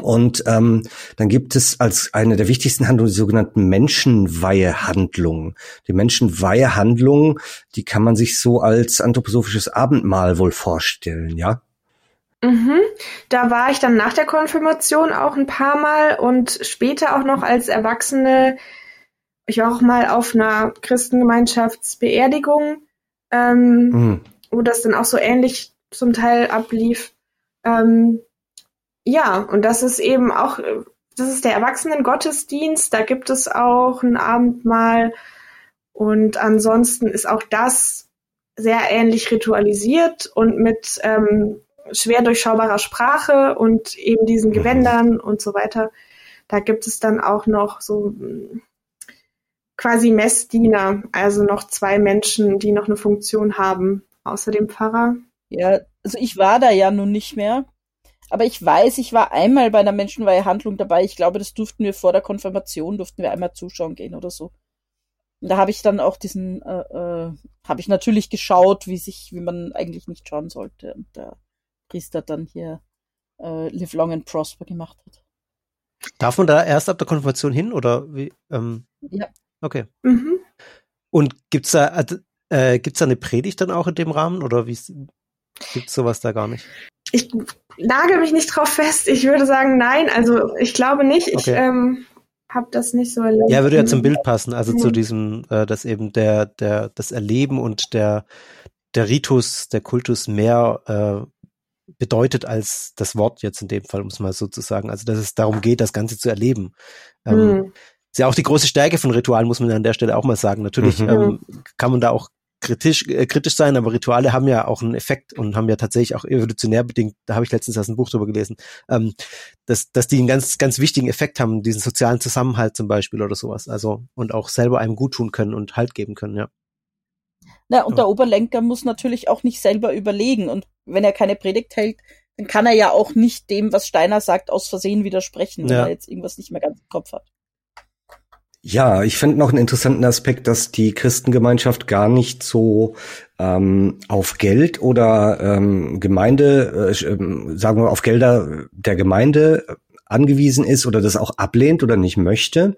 Und ähm, dann gibt es als eine der wichtigsten Handlungen die sogenannten Menschenweihehandlungen. Die Menschenweihehandlungen, die kann man sich so als anthroposophisches Abendmahl wohl vorstellen, ja? Mhm. Da war ich dann nach der Konfirmation auch ein paar Mal und später auch noch als Erwachsene. Ich war auch mal auf einer Christengemeinschaftsbeerdigung, ähm, mhm. wo das dann auch so ähnlich zum Teil ablief. Ähm, ja, und das ist eben auch, das ist der Erwachsenen-Gottesdienst, da gibt es auch ein Abendmahl und ansonsten ist auch das sehr ähnlich ritualisiert und mit ähm, schwer durchschaubarer Sprache und eben diesen mhm. Gewändern und so weiter. Da gibt es dann auch noch so hm, quasi Messdiener, also noch zwei Menschen, die noch eine Funktion haben, außer dem Pfarrer. Ja, also ich war da ja nun nicht mehr. Aber ich weiß, ich war einmal bei einer Menschenweihehandlung dabei. Ich glaube, das durften wir vor der Konfirmation, durften wir einmal zuschauen gehen oder so. Und da habe ich dann auch diesen, äh, äh, habe ich natürlich geschaut, wie sich, wie man eigentlich nicht schauen sollte. Und der Priester dann hier äh, Live Long and Prosper gemacht hat. Darf man da erst ab der Konfirmation hin oder wie? Ähm, ja. Okay. Mhm. Und gibt's da äh, gibt's da eine Predigt dann auch in dem Rahmen oder wie gibt's sowas da gar nicht? Ich nagel mich nicht drauf fest. Ich würde sagen, nein. Also ich glaube nicht. Okay. Ich ähm, habe das nicht so erlebt. Ja, würde ja zum Bild passen. Also ja. zu diesem, äh, dass eben der, der, das Erleben und der, der Ritus, der Kultus mehr äh, bedeutet als das Wort jetzt in dem Fall, um es mal so zu sagen. Also dass es darum geht, das Ganze zu erleben. Ähm, hm. Ist ja auch die große Stärke von Ritualen, muss man an der Stelle auch mal sagen. Natürlich mhm. ähm, kann man da auch kritisch, äh, kritisch sein, aber Rituale haben ja auch einen Effekt und haben ja tatsächlich auch evolutionär bedingt, da habe ich letztens erst ein Buch drüber gelesen, ähm, dass, dass die einen ganz, ganz wichtigen Effekt haben, diesen sozialen Zusammenhalt zum Beispiel oder sowas. Also und auch selber einem gut tun können und Halt geben können, ja. Na, und der Oberlenker muss natürlich auch nicht selber überlegen. Und wenn er keine Predigt hält, dann kann er ja auch nicht dem, was Steiner sagt, aus Versehen widersprechen, wenn ja. er jetzt irgendwas nicht mehr ganz im Kopf hat. Ja, ich finde noch einen interessanten Aspekt, dass die Christengemeinschaft gar nicht so ähm, auf Geld oder ähm, Gemeinde, äh, ähm, sagen wir auf Gelder der Gemeinde angewiesen ist oder das auch ablehnt oder nicht möchte.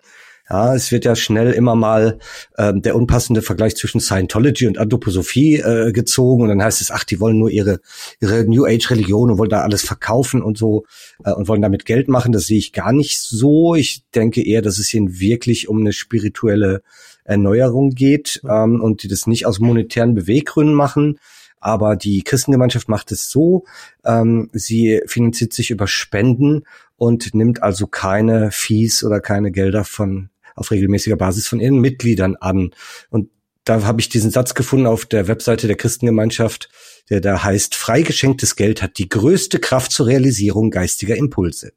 Ja, es wird ja schnell immer mal äh, der unpassende Vergleich zwischen Scientology und Anthroposophie äh, gezogen und dann heißt es, ach, die wollen nur ihre ihre New Age Religion und wollen da alles verkaufen und so äh, und wollen damit Geld machen. Das sehe ich gar nicht so. Ich denke eher, dass es ihnen wirklich um eine spirituelle Erneuerung geht ähm, und die das nicht aus monetären Beweggründen machen. Aber die Christengemeinschaft macht es so, ähm, sie finanziert sich über Spenden und nimmt also keine Fees oder keine Gelder von auf regelmäßiger Basis von ihren Mitgliedern an. Und da habe ich diesen Satz gefunden auf der Webseite der Christengemeinschaft, der da heißt, freigeschenktes Geld hat die größte Kraft zur Realisierung geistiger Impulse.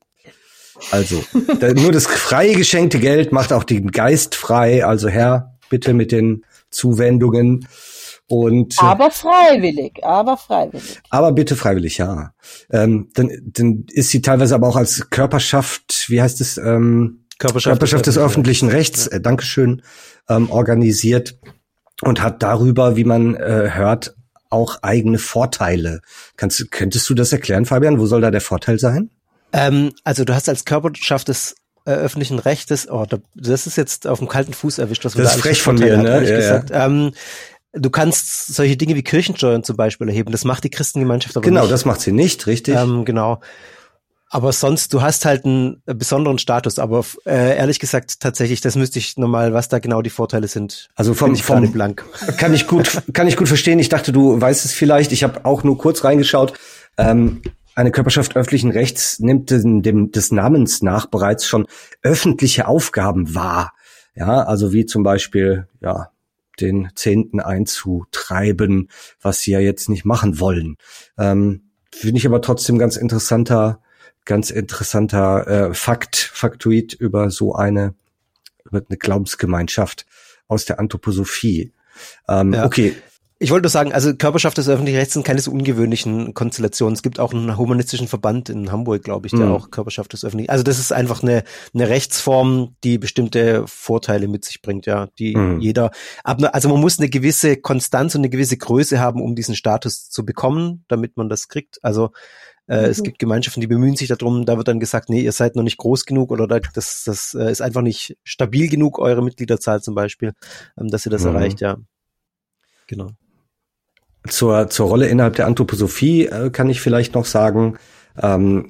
Also, nur das frei geschenkte Geld macht auch den Geist frei. Also Herr, bitte mit den Zuwendungen. Und, äh, aber freiwillig, aber freiwillig. Aber bitte freiwillig, ja. Ähm, dann, dann ist sie teilweise aber auch als Körperschaft, wie heißt es, ähm, Körperschaft, Körperschaft des, des öffentlichen Rechts, ja. äh, Dankeschön, ähm, organisiert und hat darüber, wie man äh, hört, auch eigene Vorteile. Kannst, könntest du das erklären, Fabian? Wo soll da der Vorteil sein? Ähm, also du hast als Körperschaft des äh, öffentlichen Rechtes, oh, das ist jetzt auf dem kalten Fuß erwischt, was wir das da ist frech von mir, ne? Ja, gesagt. Ja. Ähm, du kannst solche Dinge wie Kirchensteuern zum Beispiel erheben. Das macht die Christengemeinschaft aber genau, nicht. Genau, das macht sie nicht, richtig. Ähm, genau. Aber sonst, du hast halt einen besonderen Status. Aber äh, ehrlich gesagt, tatsächlich, das müsste ich nochmal, was da genau die Vorteile sind. Also vom, ich vom blank. Kann ich gut, kann ich gut verstehen. Ich dachte, du weißt es vielleicht. Ich habe auch nur kurz reingeschaut. Ähm, eine Körperschaft öffentlichen Rechts nimmt dem, dem, des Namens nach bereits schon öffentliche Aufgaben wahr. Ja, also wie zum Beispiel, ja, den Zehnten einzutreiben, was sie ja jetzt nicht machen wollen. Ähm, Finde ich aber trotzdem ganz interessanter ganz interessanter äh, Fakt, Faktoid über so eine, über eine Glaubensgemeinschaft aus der Anthroposophie. Ähm, ja. Okay. Ich wollte nur sagen, also Körperschaft des öffentlichen Rechts sind keine so ungewöhnlichen Konstellationen. Es gibt auch einen humanistischen Verband in Hamburg, glaube ich, der mhm. auch Körperschaft des öffentlichen. Also das ist einfach eine, eine Rechtsform, die bestimmte Vorteile mit sich bringt, ja, die mhm. jeder. Also man muss eine gewisse Konstanz und eine gewisse Größe haben, um diesen Status zu bekommen, damit man das kriegt. Also äh, mhm. Es gibt Gemeinschaften, die bemühen sich darum, da wird dann gesagt, nee, ihr seid noch nicht groß genug oder das, das äh, ist einfach nicht stabil genug, eure Mitgliederzahl zum Beispiel, ähm, dass ihr das mhm. erreicht, ja. Genau. Zur, zur Rolle innerhalb der Anthroposophie äh, kann ich vielleicht noch sagen, ähm,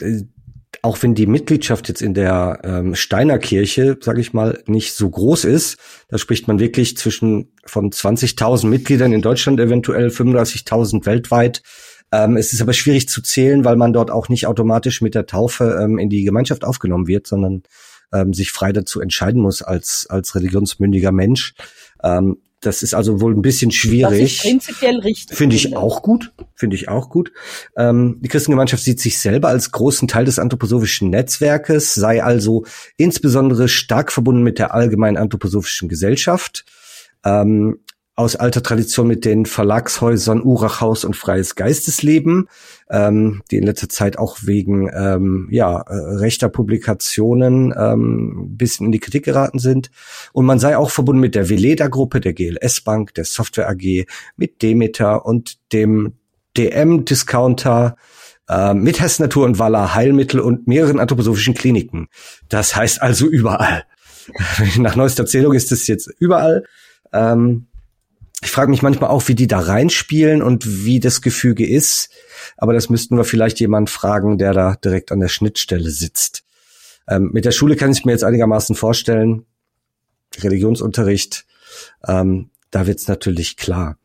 auch wenn die Mitgliedschaft jetzt in der ähm, Steiner Kirche, sage ich mal, nicht so groß ist, da spricht man wirklich zwischen von 20.000 Mitgliedern in Deutschland eventuell 35.000 weltweit, ähm, es ist aber schwierig zu zählen, weil man dort auch nicht automatisch mit der Taufe ähm, in die Gemeinschaft aufgenommen wird, sondern ähm, sich frei dazu entscheiden muss als, als religionsmündiger Mensch. Ähm, das ist also wohl ein bisschen schwierig. Prinzipiell richtig. Finde ich auch gut. Finde ich auch gut. Ähm, die Christengemeinschaft sieht sich selber als großen Teil des anthroposophischen Netzwerkes, sei also insbesondere stark verbunden mit der allgemeinen anthroposophischen Gesellschaft. Ähm, aus alter Tradition mit den Verlagshäusern Urachhaus und Freies Geistesleben, ähm, die in letzter Zeit auch wegen ähm, ja, äh, rechter Publikationen ähm, bisschen in die Kritik geraten sind. Und man sei auch verbunden mit der Veleda-Gruppe, der GLS Bank, der Software AG, mit Demeter und dem DM-Discounter, äh, mit Hess Natur und Walla Heilmittel und mehreren anthroposophischen Kliniken. Das heißt also überall. Nach neuester Zählung ist es jetzt überall. Ähm, ich frage mich manchmal auch, wie die da reinspielen und wie das Gefüge ist. Aber das müssten wir vielleicht jemand fragen, der da direkt an der Schnittstelle sitzt. Ähm, mit der Schule kann ich mir jetzt einigermaßen vorstellen. Religionsunterricht, ähm, da wird's natürlich klar.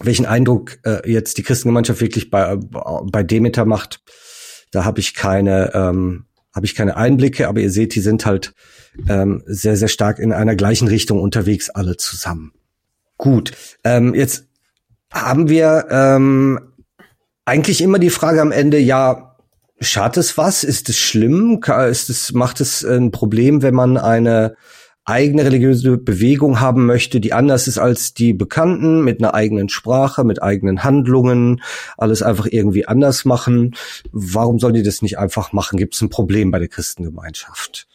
Welchen Eindruck äh, jetzt die Christengemeinschaft wirklich bei, bei Demeter macht, da habe ich keine, ähm, habe ich keine Einblicke, aber ihr seht, die sind halt ähm, sehr, sehr stark in einer gleichen Richtung unterwegs, alle zusammen. Gut, ähm, jetzt haben wir ähm, eigentlich immer die Frage am Ende, ja, schadet es was? Ist es schlimm? Ist es, macht es ein Problem, wenn man eine eigene religiöse Bewegung haben möchte, die anders ist als die Bekannten, mit einer eigenen Sprache, mit eigenen Handlungen, alles einfach irgendwie anders machen. Warum sollen die das nicht einfach machen? Gibt es ein Problem bei der Christengemeinschaft?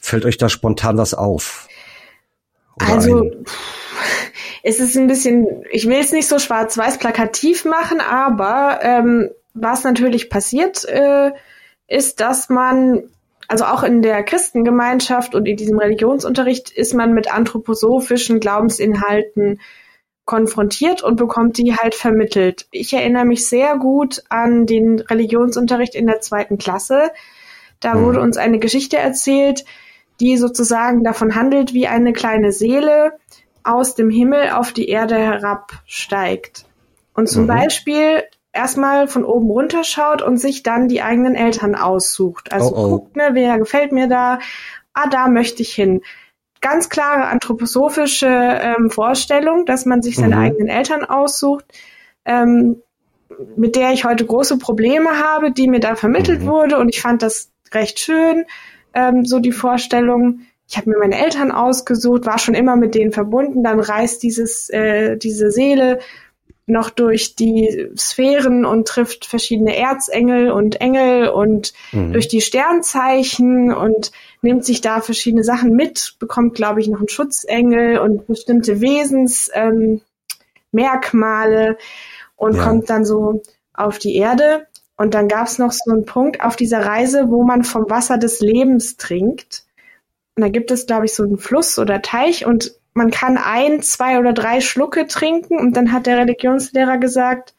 Fällt euch da spontan was auf? Oder also, ein? Es ist ein bisschen, ich will es nicht so schwarz-weiß plakativ machen, aber ähm, was natürlich passiert, äh, ist, dass man also auch in der Christengemeinschaft und in diesem Religionsunterricht ist man mit anthroposophischen Glaubensinhalten konfrontiert und bekommt die halt vermittelt. Ich erinnere mich sehr gut an den Religionsunterricht in der zweiten Klasse. Da mhm. wurde uns eine Geschichte erzählt, die sozusagen davon handelt, wie eine kleine Seele aus dem Himmel auf die Erde herabsteigt. Und zum mhm. Beispiel erstmal von oben runterschaut und sich dann die eigenen Eltern aussucht. Also oh, oh. guckt, ne, wer gefällt mir da? Ah, da möchte ich hin. Ganz klare anthroposophische ähm, Vorstellung, dass man sich seine mhm. eigenen Eltern aussucht, ähm, mit der ich heute große Probleme habe, die mir da vermittelt mhm. wurde. Und ich fand das recht schön, ähm, so die Vorstellung. Ich habe mir meine Eltern ausgesucht, war schon immer mit denen verbunden. Dann reist dieses äh, diese Seele noch durch die Sphären und trifft verschiedene Erzengel und Engel und mhm. durch die Sternzeichen und nimmt sich da verschiedene Sachen mit, bekommt, glaube ich, noch einen Schutzengel und bestimmte Wesensmerkmale ähm, und ja. kommt dann so auf die Erde. Und dann gab es noch so einen Punkt auf dieser Reise, wo man vom Wasser des Lebens trinkt. Und da gibt es, glaube ich, so einen Fluss oder Teich und man kann ein, zwei oder drei Schlucke trinken und dann hat der Religionslehrer gesagt,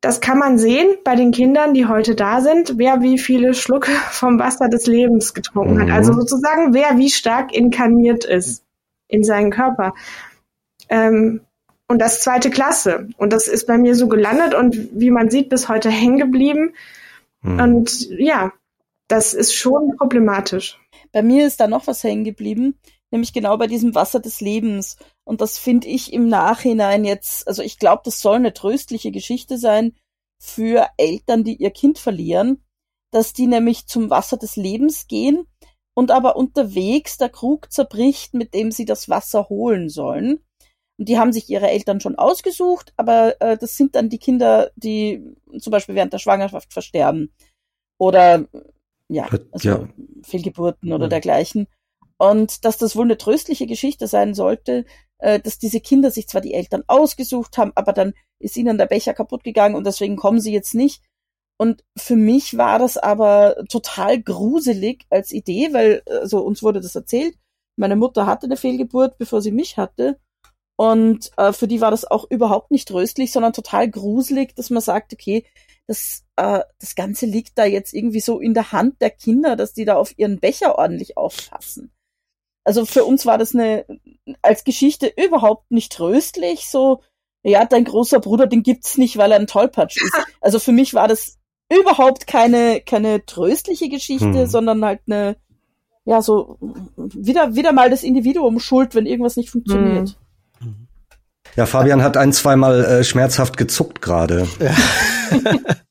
das kann man sehen bei den Kindern, die heute da sind, wer wie viele Schlucke vom Wasser des Lebens getrunken mhm. hat. Also sozusagen, wer wie stark inkarniert ist in seinen Körper. Ähm, und das zweite Klasse. Und das ist bei mir so gelandet und wie man sieht, bis heute hängen geblieben. Mhm. Und ja, das ist schon problematisch. Bei mir ist da noch was hängen geblieben nämlich genau bei diesem Wasser des Lebens. Und das finde ich im Nachhinein jetzt, also ich glaube, das soll eine tröstliche Geschichte sein für Eltern, die ihr Kind verlieren, dass die nämlich zum Wasser des Lebens gehen und aber unterwegs der Krug zerbricht, mit dem sie das Wasser holen sollen. Und die haben sich ihre Eltern schon ausgesucht, aber äh, das sind dann die Kinder, die zum Beispiel während der Schwangerschaft versterben. Oder ja, also ja. Fehlgeburten oder mhm. dergleichen. Und dass das wohl eine tröstliche Geschichte sein sollte, äh, dass diese Kinder sich zwar die Eltern ausgesucht haben, aber dann ist ihnen der Becher kaputt gegangen und deswegen kommen sie jetzt nicht. Und für mich war das aber total gruselig als Idee, weil also uns wurde das erzählt. Meine Mutter hatte eine Fehlgeburt, bevor sie mich hatte. Und äh, für die war das auch überhaupt nicht tröstlich, sondern total gruselig, dass man sagt, okay, das, äh, das Ganze liegt da jetzt irgendwie so in der Hand der Kinder, dass die da auf ihren Becher ordentlich aufpassen. Also für uns war das eine als Geschichte überhaupt nicht tröstlich. So, ja, dein großer Bruder, den gibt's nicht, weil er ein Tollpatsch ist. Also für mich war das überhaupt keine keine tröstliche Geschichte, hm. sondern halt eine ja so wieder wieder mal das Individuum schuld, wenn irgendwas nicht funktioniert. Hm. Ja, Fabian hat ein, zweimal äh, schmerzhaft gezuckt gerade. Ja.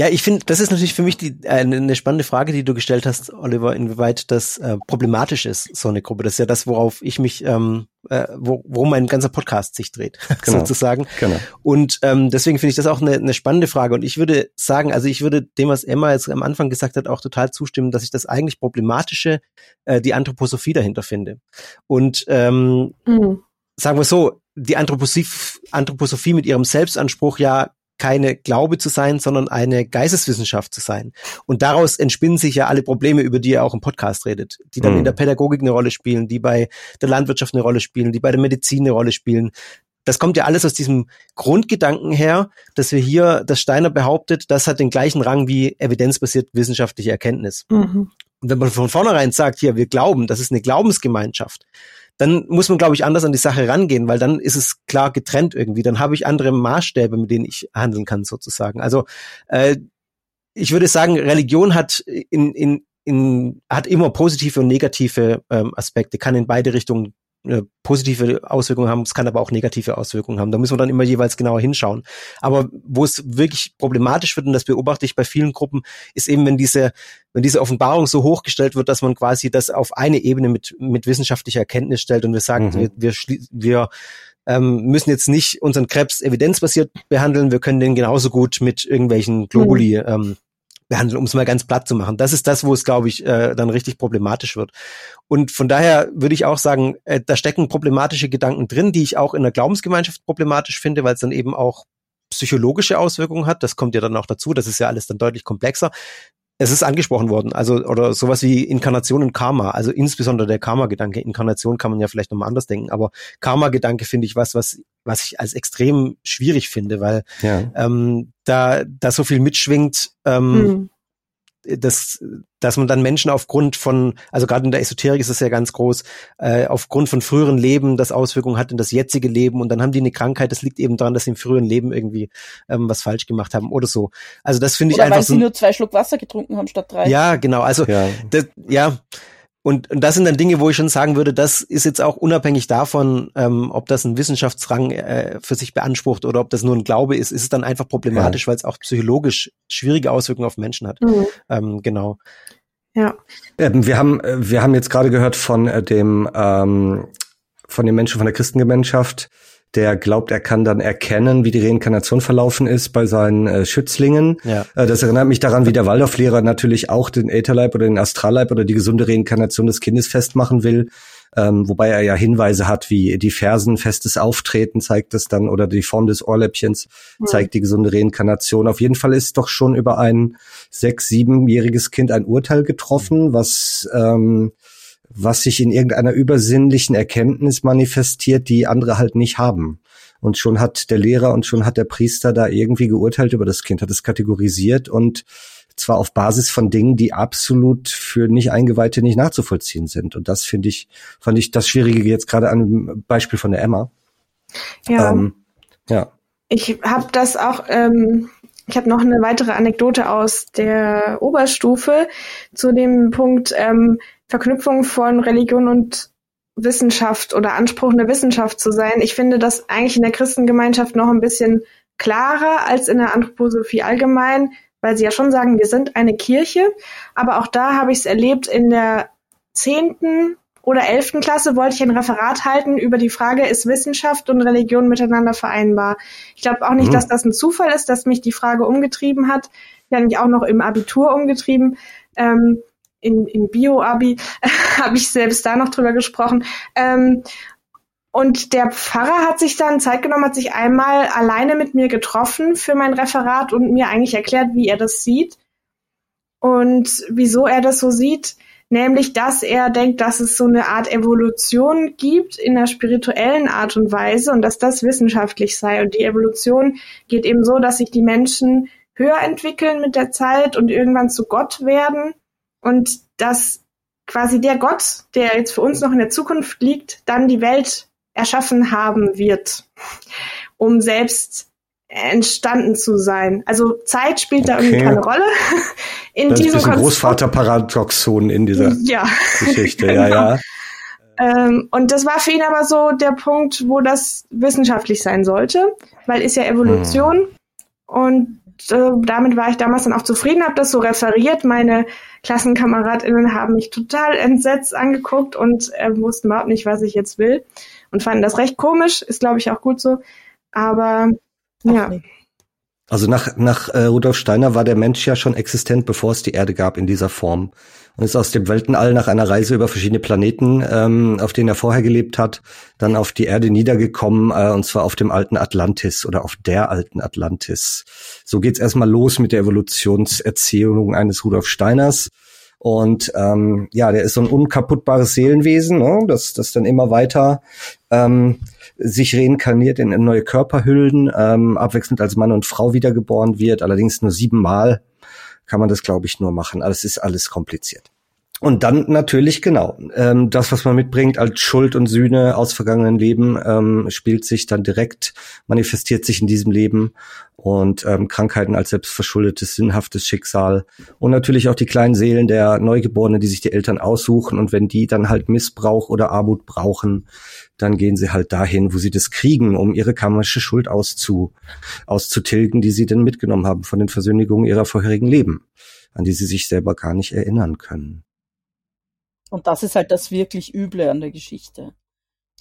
Ja, ich finde, das ist natürlich für mich die, äh, eine spannende Frage, die du gestellt hast, Oliver, inwieweit das äh, problematisch ist, so eine Gruppe. Das ist ja das, worauf ich mich, ähm, äh, wo, wo mein ganzer Podcast sich dreht, genau. sozusagen. Genau. Und ähm, deswegen finde ich das auch eine, eine spannende Frage. Und ich würde sagen, also ich würde dem, was Emma jetzt am Anfang gesagt hat, auch total zustimmen, dass ich das eigentlich Problematische, äh, die Anthroposophie dahinter finde. Und ähm, mhm. sagen wir so, die Anthroposophie, Anthroposophie mit ihrem Selbstanspruch ja keine Glaube zu sein, sondern eine Geisteswissenschaft zu sein. Und daraus entspinnen sich ja alle Probleme, über die ihr auch im Podcast redet, die dann mhm. in der Pädagogik eine Rolle spielen, die bei der Landwirtschaft eine Rolle spielen, die bei der Medizin eine Rolle spielen. Das kommt ja alles aus diesem Grundgedanken her, dass wir hier, dass Steiner behauptet, das hat den gleichen Rang wie evidenzbasiert wissenschaftliche Erkenntnis. Mhm. Und wenn man von vornherein sagt, hier, wir glauben, das ist eine Glaubensgemeinschaft, dann muss man, glaube ich, anders an die Sache rangehen, weil dann ist es klar getrennt irgendwie. Dann habe ich andere Maßstäbe, mit denen ich handeln kann, sozusagen. Also äh, ich würde sagen, Religion hat in, in, in hat immer positive und negative ähm, Aspekte, kann in beide Richtungen äh, positive Auswirkungen haben, es kann aber auch negative Auswirkungen haben. Da müssen wir dann immer jeweils genauer hinschauen. Aber wo es wirklich problematisch wird, und das beobachte ich bei vielen Gruppen, ist eben, wenn diese, wenn diese Offenbarung so hochgestellt wird, dass man quasi das auf eine Ebene mit, mit wissenschaftlicher Erkenntnis stellt und wir sagen, mhm. wir, wir, wir ähm, müssen jetzt nicht unseren Krebs evidenzbasiert behandeln, wir können den genauso gut mit irgendwelchen Globuli mhm. ähm, behandeln, um es mal ganz platt zu machen. Das ist das, wo es, glaube ich, äh, dann richtig problematisch wird. Und von daher würde ich auch sagen, äh, da stecken problematische Gedanken drin, die ich auch in der Glaubensgemeinschaft problematisch finde, weil es dann eben auch psychologische Auswirkungen hat. Das kommt ja dann auch dazu. Das ist ja alles dann deutlich komplexer. es ist angesprochen worden, also oder sowas wie Inkarnation und Karma, also insbesondere der Karma-Gedanke. Inkarnation kann man ja vielleicht nochmal anders denken, aber Karma-Gedanke finde ich was, was was ich als extrem schwierig finde, weil ja. ähm, da da so viel mitschwingt. Ähm, hm dass, dass man dann Menschen aufgrund von, also gerade in der Esoterik ist das ja ganz groß, äh, aufgrund von früheren Leben das Auswirkungen hat in das jetzige Leben und dann haben die eine Krankheit, das liegt eben daran, dass sie im früheren Leben irgendwie ähm, was falsch gemacht haben oder so. Also das finde ich einfach. Weil so, sie nur zwei Schluck Wasser getrunken haben statt drei. Ja, genau. Also ja, das, ja und, und das sind dann Dinge, wo ich schon sagen würde, das ist jetzt auch unabhängig davon, ähm, ob das ein Wissenschaftsrang äh, für sich beansprucht oder ob das nur ein Glaube ist, ist es dann einfach problematisch, ja. weil es auch psychologisch schwierige Auswirkungen auf Menschen hat. Mhm. Ähm, genau. Ja. Ähm, wir haben, äh, wir haben jetzt gerade gehört von äh, dem, ähm, von den Menschen von der Christengemeinschaft, der glaubt, er kann dann erkennen, wie die Reinkarnation verlaufen ist bei seinen äh, Schützlingen. Ja. Äh, das erinnert mich daran, wie der Waldorflehrer natürlich auch den Ätherleib oder den Astralleib oder die gesunde Reinkarnation des Kindes festmachen will. Ähm, wobei er ja Hinweise hat, wie die Fersen, festes Auftreten zeigt es dann oder die Form des Ohrläppchens ja. zeigt die gesunde Reinkarnation. Auf jeden Fall ist doch schon über ein sechs-, siebenjähriges Kind ein Urteil getroffen, was ähm, was sich in irgendeiner übersinnlichen Erkenntnis manifestiert, die andere halt nicht haben. Und schon hat der Lehrer und schon hat der Priester da irgendwie geurteilt über das Kind, hat es kategorisiert und zwar auf Basis von Dingen, die absolut für nicht Eingeweihte nicht nachzuvollziehen sind. Und das finde ich, fand ich das Schwierige jetzt gerade an dem Beispiel von der Emma. Ja. Ähm, ja. Ich habe das auch, ähm, ich habe noch eine weitere Anekdote aus der Oberstufe zu dem Punkt, ähm, Verknüpfung von Religion und Wissenschaft oder Anspruch, eine Wissenschaft zu sein. Ich finde das eigentlich in der Christengemeinschaft noch ein bisschen klarer als in der Anthroposophie allgemein, weil sie ja schon sagen, wir sind eine Kirche. Aber auch da habe ich es erlebt, in der zehnten oder elften Klasse wollte ich ein Referat halten über die Frage, ist Wissenschaft und Religion miteinander vereinbar? Ich glaube auch nicht, mhm. dass das ein Zufall ist, dass mich die Frage umgetrieben hat. Die hat mich auch noch im Abitur umgetrieben. Ähm, in, in Bio-Abi habe ich selbst da noch drüber gesprochen. Ähm, und der Pfarrer hat sich dann Zeit genommen, hat sich einmal alleine mit mir getroffen für mein Referat und mir eigentlich erklärt, wie er das sieht und wieso er das so sieht. Nämlich, dass er denkt, dass es so eine Art Evolution gibt in einer spirituellen Art und Weise und dass das wissenschaftlich sei. Und die Evolution geht eben so, dass sich die Menschen höher entwickeln mit der Zeit und irgendwann zu Gott werden und dass quasi der Gott, der jetzt für uns noch in der Zukunft liegt, dann die Welt erschaffen haben wird, um selbst entstanden zu sein. Also Zeit spielt da okay. irgendwie keine Rolle. In das diesem ist ein Großvaterparadoxon in dieser ja, Geschichte. genau. Ja, ja. Ähm, und das war für ihn aber so der Punkt, wo das wissenschaftlich sein sollte, weil ist ja Evolution. Hm. Und äh, damit war ich damals dann auch zufrieden, habe das so referiert. Meine KlassenkameradInnen haben mich total entsetzt angeguckt und äh, wussten überhaupt nicht, was ich jetzt will und fanden das recht komisch. Ist, glaube ich, auch gut so. Aber ja. Also nach, nach äh, Rudolf Steiner war der Mensch ja schon existent, bevor es die Erde gab in dieser Form. Und ist aus dem Weltenall nach einer Reise über verschiedene Planeten, ähm, auf denen er vorher gelebt hat, dann auf die Erde niedergekommen, äh, und zwar auf dem alten Atlantis oder auf der alten Atlantis. So geht's erstmal los mit der Evolutionserzählung eines Rudolf Steiners. Und ähm, ja, der ist so ein unkaputtbares Seelenwesen, ne? das, das dann immer weiter ähm, sich reinkarniert in neue Körperhüllen, ähm, abwechselnd als Mann und Frau wiedergeboren wird, allerdings nur siebenmal kann man das, glaube ich, nur machen. Alles ist alles kompliziert. Und dann natürlich genau ähm, das, was man mitbringt als Schuld und Sühne aus vergangenen Leben, ähm, spielt sich dann direkt, manifestiert sich in diesem Leben. Und ähm, Krankheiten als selbstverschuldetes, sinnhaftes Schicksal. Und natürlich auch die kleinen Seelen der Neugeborenen, die sich die Eltern aussuchen. Und wenn die dann halt Missbrauch oder Armut brauchen, dann gehen sie halt dahin, wo sie das kriegen, um ihre karmische Schuld auszu, auszutilgen, die sie denn mitgenommen haben von den Versündigungen ihrer vorherigen Leben, an die sie sich selber gar nicht erinnern können. Und das ist halt das wirklich Üble an der Geschichte.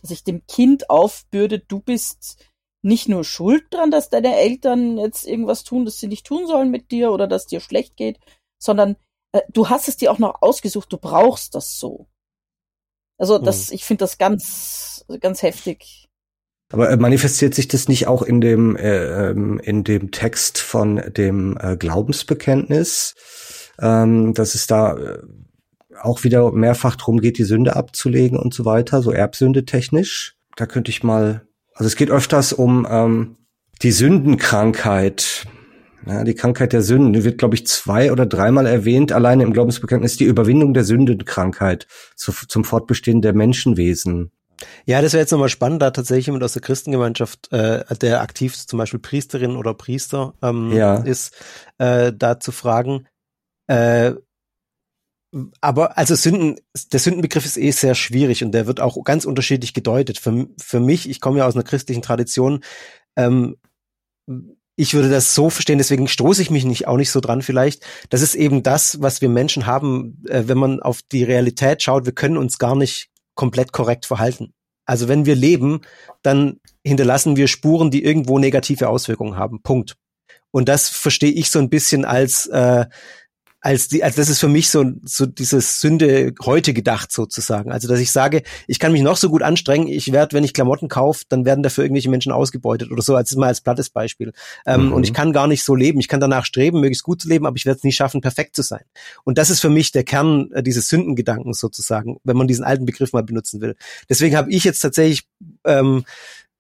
Dass ich dem Kind aufbürde, du bist nicht nur schuld dran, dass deine Eltern jetzt irgendwas tun, das sie nicht tun sollen mit dir oder dass dir schlecht geht, sondern äh, du hast es dir auch noch ausgesucht, du brauchst das so. Also das, hm. ich finde das ganz, ganz heftig. Aber äh, manifestiert sich das nicht auch in dem äh, ähm, in dem Text von dem äh, Glaubensbekenntnis? ähm, dass es da äh, auch wieder mehrfach drum geht, die Sünde abzulegen und so weiter, so Erbsünde technisch. Da könnte ich mal, also es geht öfters um ähm, die Sündenkrankheit. Ja, die Krankheit der Sünden die wird, glaube ich, zwei oder dreimal erwähnt, alleine im Glaubensbekenntnis, die Überwindung der Sündenkrankheit zu, zum Fortbestehen der Menschenwesen. Ja, das wäre jetzt nochmal spannend, da tatsächlich jemand aus der Christengemeinschaft, äh, der aktiv zum Beispiel Priesterin oder Priester ähm, ja. ist, äh, da zu fragen. Äh, aber also Sünden, der Sündenbegriff ist eh sehr schwierig und der wird auch ganz unterschiedlich gedeutet. Für, für mich, ich komme ja aus einer christlichen Tradition, ähm, ich würde das so verstehen, deswegen stoße ich mich nicht auch nicht so dran vielleicht. Das ist eben das, was wir Menschen haben, äh, wenn man auf die Realität schaut, wir können uns gar nicht komplett korrekt verhalten. Also wenn wir leben, dann hinterlassen wir Spuren, die irgendwo negative Auswirkungen haben. Punkt. Und das verstehe ich so ein bisschen als äh, als die, als das ist für mich so, so dieses Sünde heute gedacht sozusagen. Also, dass ich sage, ich kann mich noch so gut anstrengen, ich werde, wenn ich Klamotten kaufe, dann werden dafür irgendwelche Menschen ausgebeutet oder so, als mal als plattes Beispiel. Ähm, mhm. Und ich kann gar nicht so leben. Ich kann danach streben, möglichst gut zu leben, aber ich werde es nie schaffen, perfekt zu sein. Und das ist für mich der Kern äh, dieses Sündengedankens sozusagen, wenn man diesen alten Begriff mal benutzen will. Deswegen habe ich jetzt tatsächlich ähm,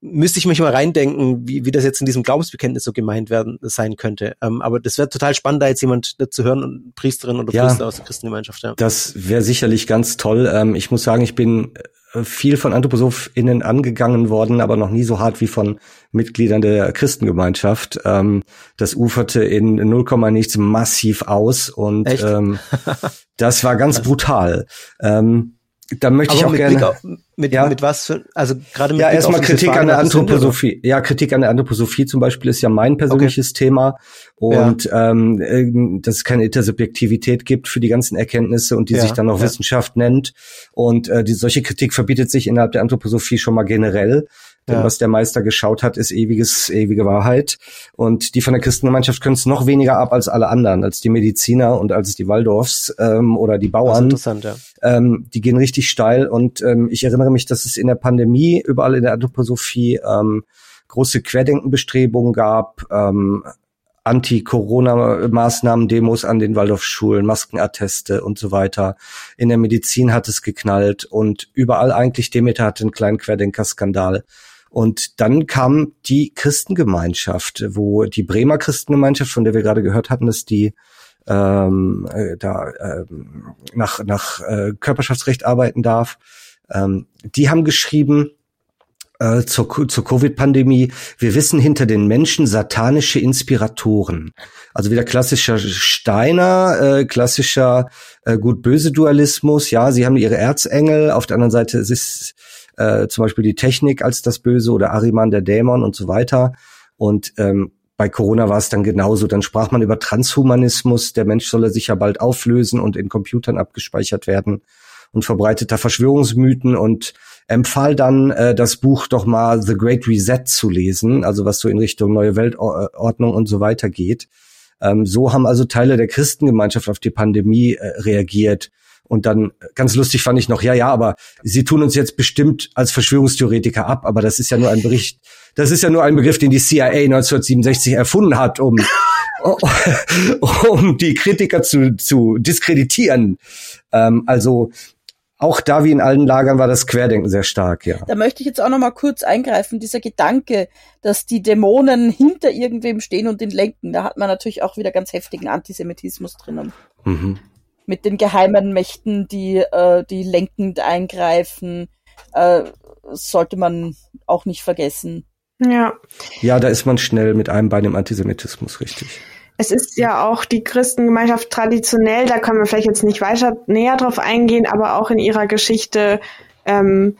müsste ich mich mal reindenken, wie, wie das jetzt in diesem Glaubensbekenntnis so gemeint werden sein könnte. Ähm, aber das wäre total spannend, da jetzt jemand zu hören, Priesterin oder ja, Priester aus der Christengemeinschaft. Ja. Das wäre sicherlich ganz toll. Ähm, ich muss sagen, ich bin äh, viel von AnthroposophInnen angegangen worden, aber noch nie so hart wie von Mitgliedern der Christengemeinschaft. Ähm, das uferte in 0, nichts massiv aus und ähm, das war ganz brutal. Ähm, da möchte Aber ich auch gerne. Auf, mit, ja. mit was für, also gerade mit Ja, erstmal Kritik an der Anthroposophie. Ja, Kritik an der Anthroposophie zum Beispiel ist ja mein persönliches okay. Thema. Und ja. ähm, dass es keine Intersubjektivität gibt für die ganzen Erkenntnisse und die ja. sich dann noch Wissenschaft nennt. Und äh, die solche Kritik verbietet sich innerhalb der Anthroposophie schon mal generell. Denn ja. was der Meister geschaut hat, ist ewiges, ewige Wahrheit. Und die von der Christengemeinschaft können es noch weniger ab als alle anderen, als die Mediziner und als die Waldorfs ähm, oder die Bauern. interessant, ja. Ähm, die gehen richtig steil. Und ähm, ich erinnere mich, dass es in der Pandemie überall in der Anthroposophie ähm, große Querdenkenbestrebungen gab, ähm, Anti-Corona-Maßnahmen, Demos an den Waldorfschulen, Maskenatteste und so weiter. In der Medizin hat es geknallt und überall eigentlich Demeter hatte einen kleinen Querdenker-Skandal. Und dann kam die Christengemeinschaft, wo die Bremer Christengemeinschaft, von der wir gerade gehört hatten, dass die ähm, äh, da ähm, nach, nach äh, Körperschaftsrecht arbeiten darf. Ähm, die haben geschrieben, äh, zur, zur Covid-Pandemie. Wir wissen hinter den Menschen satanische Inspiratoren. Also wieder klassischer Steiner, äh, klassischer äh, gut-böse Dualismus. Ja, sie haben ihre Erzengel. Auf der anderen Seite ist es äh, zum Beispiel die Technik als das Böse oder Ariman der Dämon und so weiter. Und ähm, bei Corona war es dann genauso. Dann sprach man über Transhumanismus. Der Mensch solle sich ja bald auflösen und in Computern abgespeichert werden und verbreiteter Verschwörungsmythen und empfahl dann, äh, das Buch doch mal The Great Reset zu lesen, also was so in Richtung neue Weltordnung und so weiter geht. Ähm, so haben also Teile der Christengemeinschaft auf die Pandemie äh, reagiert. Und dann ganz lustig fand ich noch, ja, ja, aber sie tun uns jetzt bestimmt als Verschwörungstheoretiker ab, aber das ist ja nur ein Bericht, das ist ja nur ein Begriff, den die CIA 1967 erfunden hat, um, um die Kritiker zu, zu diskreditieren. Ähm, also auch da wie in allen Lagern war das Querdenken sehr stark, ja. Da möchte ich jetzt auch noch mal kurz eingreifen. Dieser Gedanke, dass die Dämonen hinter irgendwem stehen und den lenken, da hat man natürlich auch wieder ganz heftigen Antisemitismus drinnen. Mhm. Mit den geheimen Mächten, die, äh, die lenkend eingreifen, äh, sollte man auch nicht vergessen. Ja. Ja, da ist man schnell mit einem Bein im Antisemitismus, richtig. Es ist ja auch die Christengemeinschaft traditionell, da können wir vielleicht jetzt nicht weiter näher drauf eingehen, aber auch in ihrer Geschichte ähm,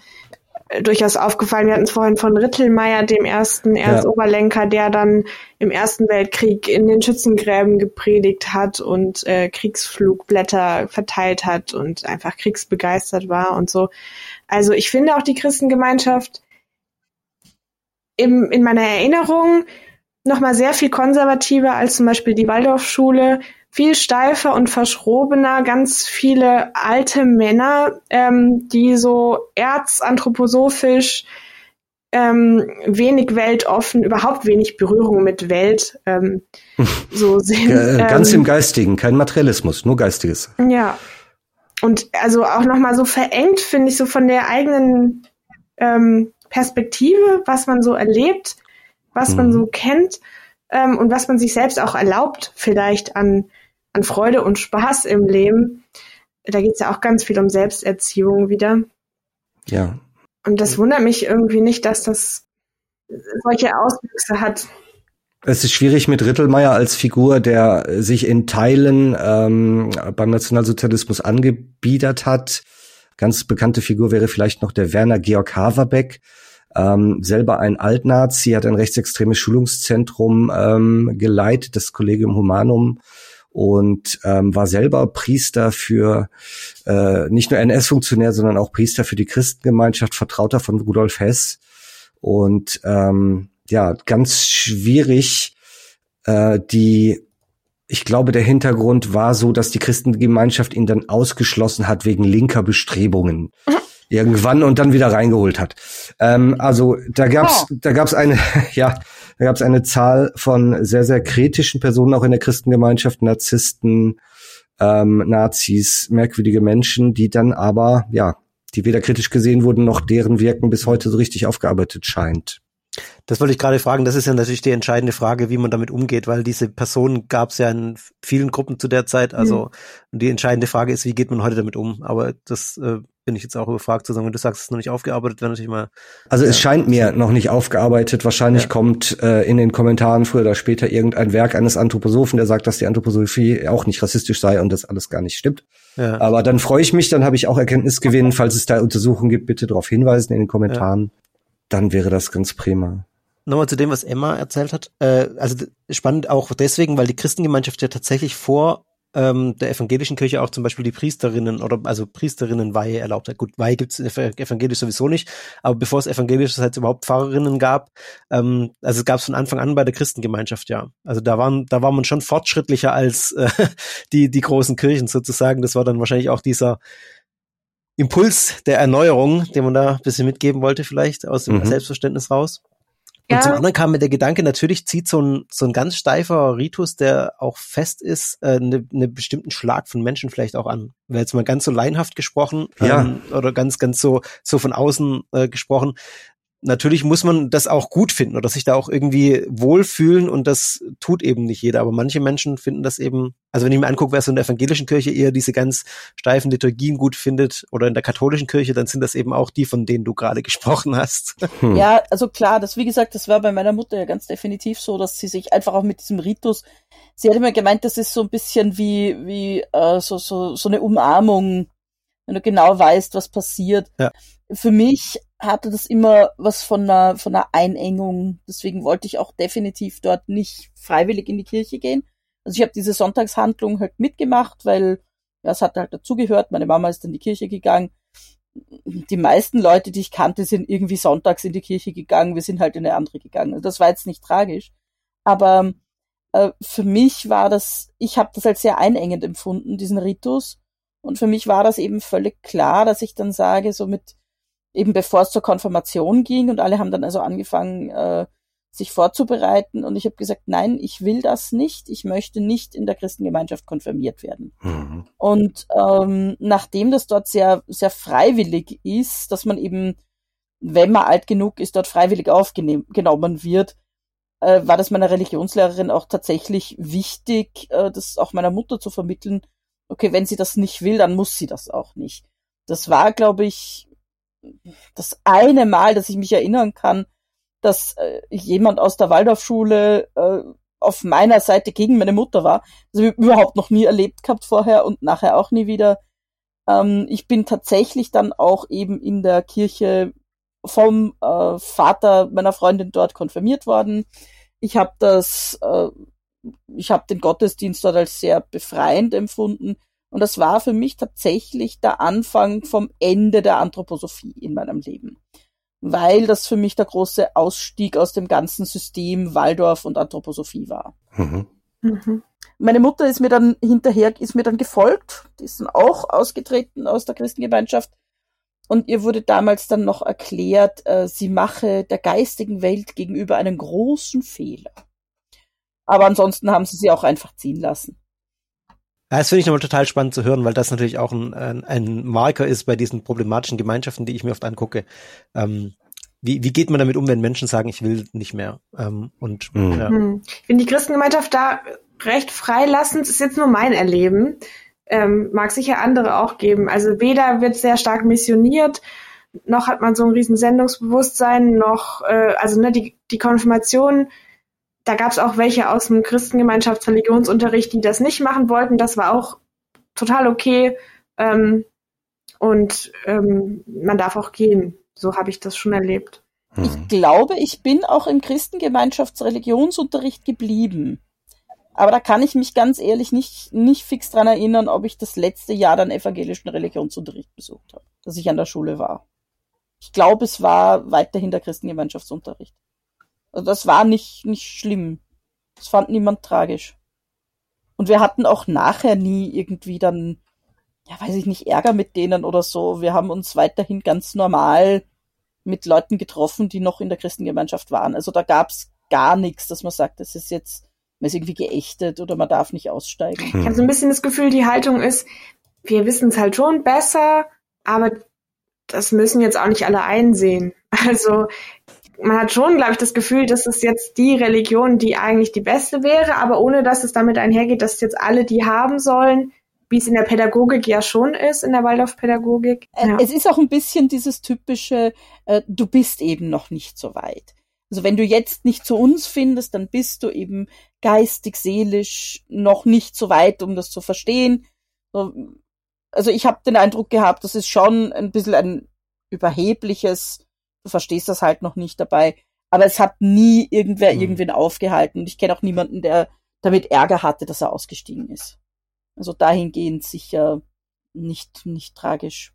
durchaus aufgefallen. Wir hatten es vorhin von Rittelmeier, dem ersten Erstoberlenker, der dann im Ersten Weltkrieg in den Schützengräben gepredigt hat und äh, Kriegsflugblätter verteilt hat und einfach kriegsbegeistert war und so. Also ich finde auch die Christengemeinschaft im, in meiner Erinnerung nochmal sehr viel konservativer als zum Beispiel die Waldorfschule, viel steifer und verschrobener, ganz viele alte Männer, ähm, die so erzanthroposophisch ähm, wenig weltoffen, überhaupt wenig Berührung mit Welt ähm, so sind. Ganz ähm, im Geistigen, kein Materialismus, nur Geistiges. Ja. Und also auch nochmal so verengt, finde ich, so von der eigenen ähm, Perspektive, was man so erlebt, was mhm. man so kennt ähm, und was man sich selbst auch erlaubt, vielleicht an, an Freude und Spaß im Leben. Da geht es ja auch ganz viel um Selbsterziehung wieder. Ja. Und das wundert mich irgendwie nicht, dass das solche Auswüchse hat. Es ist schwierig mit Rittelmeier als Figur, der sich in Teilen ähm, beim Nationalsozialismus angebiedert hat. Ganz bekannte Figur wäre vielleicht noch der Werner Georg Haverbeck, ähm, selber ein Altnazi, hat ein rechtsextremes Schulungszentrum ähm, geleitet, das Collegium Humanum und ähm, war selber Priester für äh, nicht nur NS-Funktionär, sondern auch Priester für die Christengemeinschaft, Vertrauter von Rudolf Hess. Und ähm, ja, ganz schwierig, äh, die ich glaube, der Hintergrund war so, dass die Christengemeinschaft ihn dann ausgeschlossen hat wegen linker Bestrebungen. Irgendwann und dann wieder reingeholt hat. Ähm, also da gab's, oh. da gab's eine, ja, da gab es eine Zahl von sehr, sehr kritischen Personen auch in der Christengemeinschaft, Narzissten, ähm, Nazis, merkwürdige Menschen, die dann aber, ja, die weder kritisch gesehen wurden, noch deren Wirken bis heute so richtig aufgearbeitet scheint. Das wollte ich gerade fragen. Das ist ja natürlich die entscheidende Frage, wie man damit umgeht, weil diese Personen gab es ja in vielen Gruppen zu der Zeit. Also mhm. die entscheidende Frage ist, wie geht man heute damit um? Aber das äh, bin ich jetzt auch überfragt zu sagen, wenn du sagst, es ist noch nicht aufgearbeitet, wäre natürlich mal. Also ja. es scheint mir noch nicht aufgearbeitet. Wahrscheinlich ja. kommt äh, in den Kommentaren früher oder später irgendein Werk eines Anthroposophen, der sagt, dass die Anthroposophie auch nicht rassistisch sei und das alles gar nicht stimmt. Ja. Aber dann freue ich mich, dann habe ich auch Erkenntnisgewinn. Falls es da Untersuchungen gibt, bitte darauf hinweisen in den Kommentaren. Dann wäre das ganz prima nochmal zu dem, was Emma erzählt hat. Äh, also spannend auch deswegen, weil die Christengemeinschaft ja tatsächlich vor ähm, der evangelischen Kirche auch zum Beispiel die Priesterinnen oder also Priesterinnenweihe erlaubt hat. Gut, Weihe gibt es evangelisch sowieso nicht, aber bevor es evangelisch heißt überhaupt Pfarrerinnen gab, ähm, also es gab es von Anfang an bei der Christengemeinschaft, ja. Also da waren, da war man schon fortschrittlicher als äh, die, die großen Kirchen sozusagen. Das war dann wahrscheinlich auch dieser Impuls der Erneuerung, den man da ein bisschen mitgeben wollte, vielleicht aus dem mhm. Selbstverständnis raus. Und ja. zum anderen kam mir der Gedanke, natürlich zieht so ein, so ein ganz steifer Ritus, der auch fest ist, äh, ne eine bestimmten Schlag von Menschen vielleicht auch an. Wäre jetzt mal ganz so leinhaft gesprochen ja. ähm, oder ganz, ganz so, so von außen äh, gesprochen natürlich muss man das auch gut finden oder sich da auch irgendwie wohlfühlen und das tut eben nicht jeder. Aber manche Menschen finden das eben, also wenn ich mir angucke, wer so in der evangelischen Kirche eher diese ganz steifen Liturgien gut findet oder in der katholischen Kirche, dann sind das eben auch die, von denen du gerade gesprochen hast. Hm. Ja, also klar, das wie gesagt, das war bei meiner Mutter ja ganz definitiv so, dass sie sich einfach auch mit diesem Ritus, sie hat immer gemeint, das ist so ein bisschen wie, wie äh, so, so, so eine Umarmung, wenn du genau weißt, was passiert. Ja. Für mich hatte das immer was von einer, von einer Einengung. Deswegen wollte ich auch definitiv dort nicht freiwillig in die Kirche gehen. Also ich habe diese Sonntagshandlung halt mitgemacht, weil ja, es hat halt dazugehört. Meine Mama ist in die Kirche gegangen. Die meisten Leute, die ich kannte, sind irgendwie sonntags in die Kirche gegangen. Wir sind halt in eine andere gegangen. Also das war jetzt nicht tragisch. Aber äh, für mich war das, ich habe das als sehr einengend empfunden, diesen Ritus. Und für mich war das eben völlig klar, dass ich dann sage, so mit eben bevor es zur Konfirmation ging und alle haben dann also angefangen, äh, sich vorzubereiten und ich habe gesagt, nein, ich will das nicht, ich möchte nicht in der Christengemeinschaft konfirmiert werden. Mhm. Und ähm, nachdem das dort sehr, sehr freiwillig ist, dass man eben, wenn man alt genug ist, dort freiwillig aufgenommen wird, äh, war das meiner Religionslehrerin auch tatsächlich wichtig, äh, das auch meiner Mutter zu vermitteln. Okay, wenn sie das nicht will, dann muss sie das auch nicht. Das war, glaube ich, das eine Mal, dass ich mich erinnern kann, dass äh, jemand aus der Waldorfschule äh, auf meiner Seite gegen meine Mutter war. Das habe ich überhaupt noch nie erlebt gehabt vorher und nachher auch nie wieder. Ähm, ich bin tatsächlich dann auch eben in der Kirche vom äh, Vater meiner Freundin dort konfirmiert worden. Ich habe das, äh, ich habe den Gottesdienst dort als sehr befreiend empfunden. Und das war für mich tatsächlich der Anfang vom Ende der Anthroposophie in meinem Leben. Weil das für mich der große Ausstieg aus dem ganzen System Waldorf und Anthroposophie war. Mhm. Mhm. Meine Mutter ist mir dann hinterher, ist mir dann gefolgt, die ist dann auch ausgetreten aus der Christengemeinschaft. Und ihr wurde damals dann noch erklärt, äh, sie mache der geistigen Welt gegenüber einen großen Fehler. Aber ansonsten haben sie sie auch einfach ziehen lassen. Ja, das finde ich nochmal total spannend zu hören, weil das natürlich auch ein, ein, ein, Marker ist bei diesen problematischen Gemeinschaften, die ich mir oft angucke. Ähm, wie, wie geht man damit um, wenn Menschen sagen, ich will nicht mehr? Ähm, und mhm. ja. Hm. Ich finde die Christengemeinschaft da recht freilassend, ist jetzt nur mein Erleben. Ähm, mag sicher andere auch geben. Also weder wird sehr stark missioniert, noch hat man so ein riesen Sendungsbewusstsein, noch, äh, also ne, die, die Konfirmation da gab es auch welche aus dem Christengemeinschaftsreligionsunterricht, die das nicht machen wollten. Das war auch total okay. Ähm, und ähm, man darf auch gehen. So habe ich das schon erlebt. Hm. Ich glaube, ich bin auch im Christengemeinschaftsreligionsunterricht geblieben. Aber da kann ich mich ganz ehrlich nicht, nicht fix dran erinnern, ob ich das letzte Jahr dann evangelischen Religionsunterricht besucht habe, dass ich an der Schule war. Ich glaube, es war weiterhin der Christengemeinschaftsunterricht. Also das war nicht, nicht schlimm. Das fand niemand tragisch. Und wir hatten auch nachher nie irgendwie dann, ja, weiß ich nicht, Ärger mit denen oder so. Wir haben uns weiterhin ganz normal mit Leuten getroffen, die noch in der Christengemeinschaft waren. Also da gab's gar nichts, dass man sagt, das ist jetzt, man ist irgendwie geächtet oder man darf nicht aussteigen. Ich habe so ein bisschen das Gefühl, die Haltung ist, wir wissen es halt schon besser, aber das müssen jetzt auch nicht alle einsehen. Also man hat schon, glaube ich, das Gefühl, dass es jetzt die Religion, die eigentlich die beste wäre, aber ohne dass es damit einhergeht, dass jetzt alle die haben sollen, wie es in der Pädagogik ja schon ist, in der Waldorfpädagogik. Äh, ja. Es ist auch ein bisschen dieses typische, äh, du bist eben noch nicht so weit. Also wenn du jetzt nicht zu uns findest, dann bist du eben geistig, seelisch noch nicht so weit, um das zu verstehen. Also ich habe den Eindruck gehabt, das ist schon ein bisschen ein überhebliches du verstehst das halt noch nicht dabei. Aber es hat nie irgendwer mhm. irgendwen aufgehalten. Und ich kenne auch niemanden, der damit Ärger hatte, dass er ausgestiegen ist. Also dahingehend sicher nicht, nicht tragisch.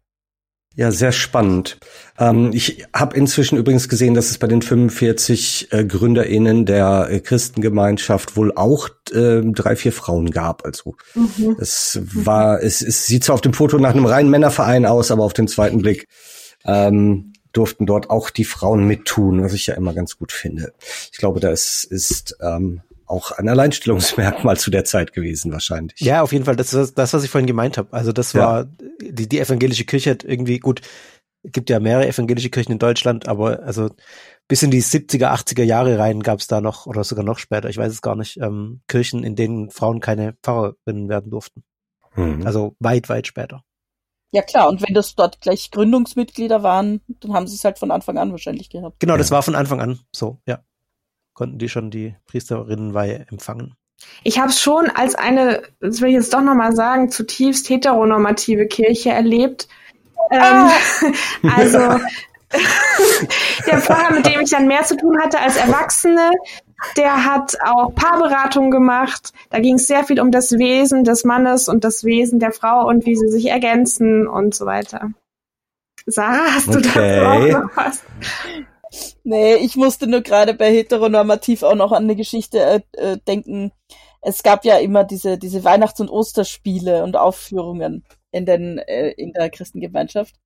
Ja, sehr spannend. Ähm, ich habe inzwischen übrigens gesehen, dass es bei den 45 äh, GründerInnen der äh, Christengemeinschaft wohl auch äh, drei, vier Frauen gab. Also mhm. es war, es, es sieht zwar auf dem Foto nach einem reinen Männerverein aus, aber auf den zweiten Blick ähm, durften dort auch die Frauen mittun, was ich ja immer ganz gut finde. Ich glaube, das ist ähm, auch ein Alleinstellungsmerkmal zu der Zeit gewesen wahrscheinlich. Ja, auf jeden Fall. Das ist das, was ich vorhin gemeint habe. Also das war die, die evangelische Kirche hat irgendwie gut. Gibt ja mehrere evangelische Kirchen in Deutschland, aber also bis in die 70er, 80er Jahre rein gab es da noch oder sogar noch später, ich weiß es gar nicht, ähm, Kirchen, in denen Frauen keine Pfarrerinnen werden durften. Mhm. Also weit, weit später. Ja klar, und wenn das dort gleich Gründungsmitglieder waren, dann haben sie es halt von Anfang an wahrscheinlich gehabt. Genau, das war von Anfang an so, ja. Konnten die schon die Priesterinnenweihe empfangen. Ich habe es schon als eine, das will ich jetzt doch nochmal sagen, zutiefst heteronormative Kirche erlebt. Ah. Ähm, also der Pfarrer, mit dem ich dann mehr zu tun hatte als Erwachsene, der hat auch Paarberatung gemacht. Da ging es sehr viel um das Wesen des Mannes und das Wesen der Frau und wie sie sich ergänzen und so weiter. Sarah, hast du okay. dazu auch noch was? Nee, ich musste nur gerade bei heteronormativ auch noch an eine Geschichte äh, äh, denken. Es gab ja immer diese, diese Weihnachts- und Osterspiele und Aufführungen in, den, äh, in der Christengemeinschaft.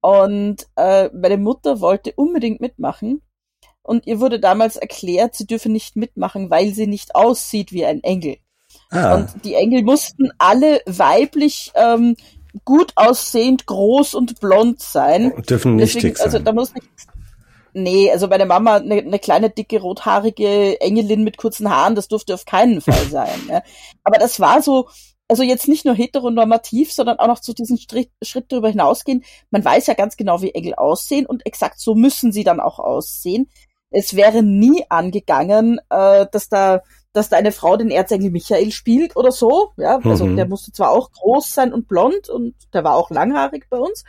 Und äh, meine Mutter wollte unbedingt mitmachen und ihr wurde damals erklärt, sie dürfe nicht mitmachen, weil sie nicht aussieht wie ein Engel. Ah. Und die Engel mussten alle weiblich ähm, gut aussehend, groß und blond sein. Und dürfen nicht Deswegen, dick also sein. Also da muss nicht, nee, also meine Mama, eine, eine kleine, dicke, rothaarige Engelin mit kurzen Haaren, das durfte auf keinen Fall sein. ja. Aber das war so, also jetzt nicht nur heteronormativ, sondern auch noch zu diesem Schritt, Schritt darüber hinausgehen. Man weiß ja ganz genau, wie Engel aussehen und exakt so müssen sie dann auch aussehen es wäre nie angegangen, äh, dass da dass da eine Frau den Erzengel Michael spielt oder so. Ja, also mhm. der musste zwar auch groß sein und blond und der war auch langhaarig bei uns,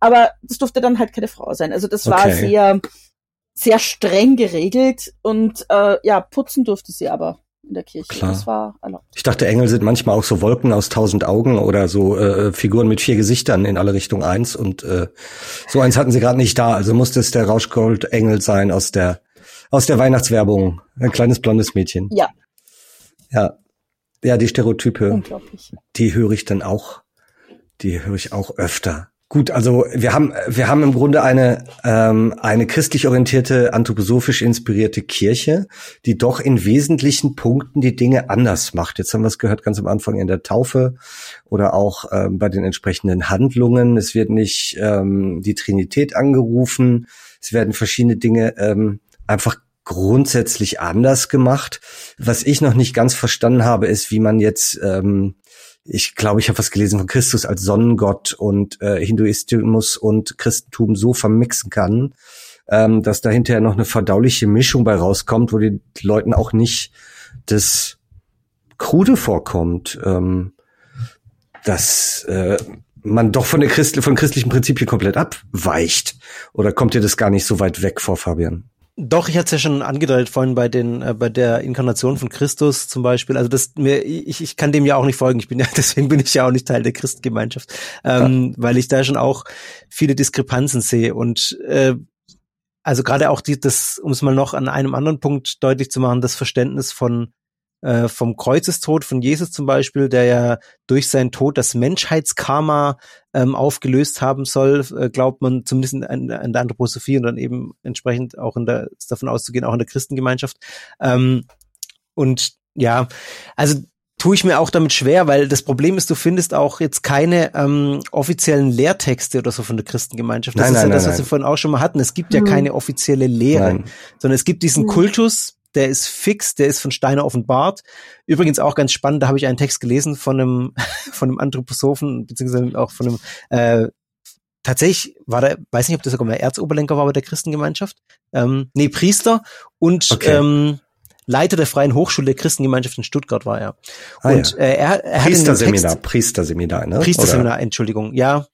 aber das durfte dann halt keine Frau sein. Also das okay. war sehr sehr streng geregelt und äh, ja, putzen durfte sie aber in der Kirche. Klar. Das war erlaubt. Ich dachte, Engel sind manchmal auch so Wolken aus tausend Augen oder so äh, Figuren mit vier Gesichtern in alle Richtungen eins. Und äh, so eins hatten sie gerade nicht da. Also musste es der Rauschgold-Engel sein aus der aus der Weihnachtswerbung. Ein kleines blondes Mädchen. Ja. Ja. Ja, die Stereotype. Die höre ich dann auch. Die höre ich auch öfter. Gut, also wir haben wir haben im Grunde eine ähm, eine christlich orientierte anthroposophisch inspirierte Kirche, die doch in wesentlichen Punkten die Dinge anders macht. Jetzt haben wir es gehört ganz am Anfang in der Taufe oder auch ähm, bei den entsprechenden Handlungen. Es wird nicht ähm, die Trinität angerufen. Es werden verschiedene Dinge ähm, einfach grundsätzlich anders gemacht. Was ich noch nicht ganz verstanden habe, ist, wie man jetzt ähm, ich glaube, ich habe was gelesen von Christus als Sonnengott und äh, Hinduismus und Christentum so vermixen kann, ähm, dass da hinterher noch eine verdauliche Mischung bei rauskommt, wo den Leuten auch nicht das Krude vorkommt, ähm, dass äh, man doch von der Christ von christlichen Prinzipien komplett abweicht. Oder kommt dir das gar nicht so weit weg vor, Fabian? Doch, ich hatte es ja schon angedeutet vorhin bei den äh, bei der Inkarnation von Christus zum Beispiel. Also das mir ich, ich kann dem ja auch nicht folgen. Ich bin ja deswegen bin ich ja auch nicht Teil der Christengemeinschaft, ähm, ja. weil ich da schon auch viele Diskrepanzen sehe und äh, also gerade auch die das um es mal noch an einem anderen Punkt deutlich zu machen, das Verständnis von äh, vom Kreuzestod von Jesus zum Beispiel, der ja durch seinen Tod das Menschheitskarma ähm, aufgelöst haben soll, äh, glaubt man zumindest in, in, in, der Anthroposophie und dann eben entsprechend auch in der, ist davon auszugehen, auch in der Christengemeinschaft. Ähm, und ja, also tue ich mir auch damit schwer, weil das Problem ist, du findest auch jetzt keine ähm, offiziellen Lehrtexte oder so von der Christengemeinschaft. Das nein, ist nein, ja das, was nein. wir vorhin auch schon mal hatten. Es gibt ja mhm. keine offizielle Lehre, sondern es gibt diesen mhm. Kultus, der ist fix, der ist von Steiner offenbart. Übrigens auch ganz spannend, da habe ich einen Text gelesen von einem, von einem Anthroposophen, beziehungsweise auch von einem, äh, tatsächlich war der, weiß nicht, ob das sogar mal Erzoberlenker war bei der Christengemeinschaft, ähm, nee, Priester und okay. ähm, Leiter der Freien Hochschule der Christengemeinschaft in Stuttgart war er. Ah, und ja. äh, er, er Priesterseminar, Priesterseminar, ne? Priesterseminar, Entschuldigung, ja.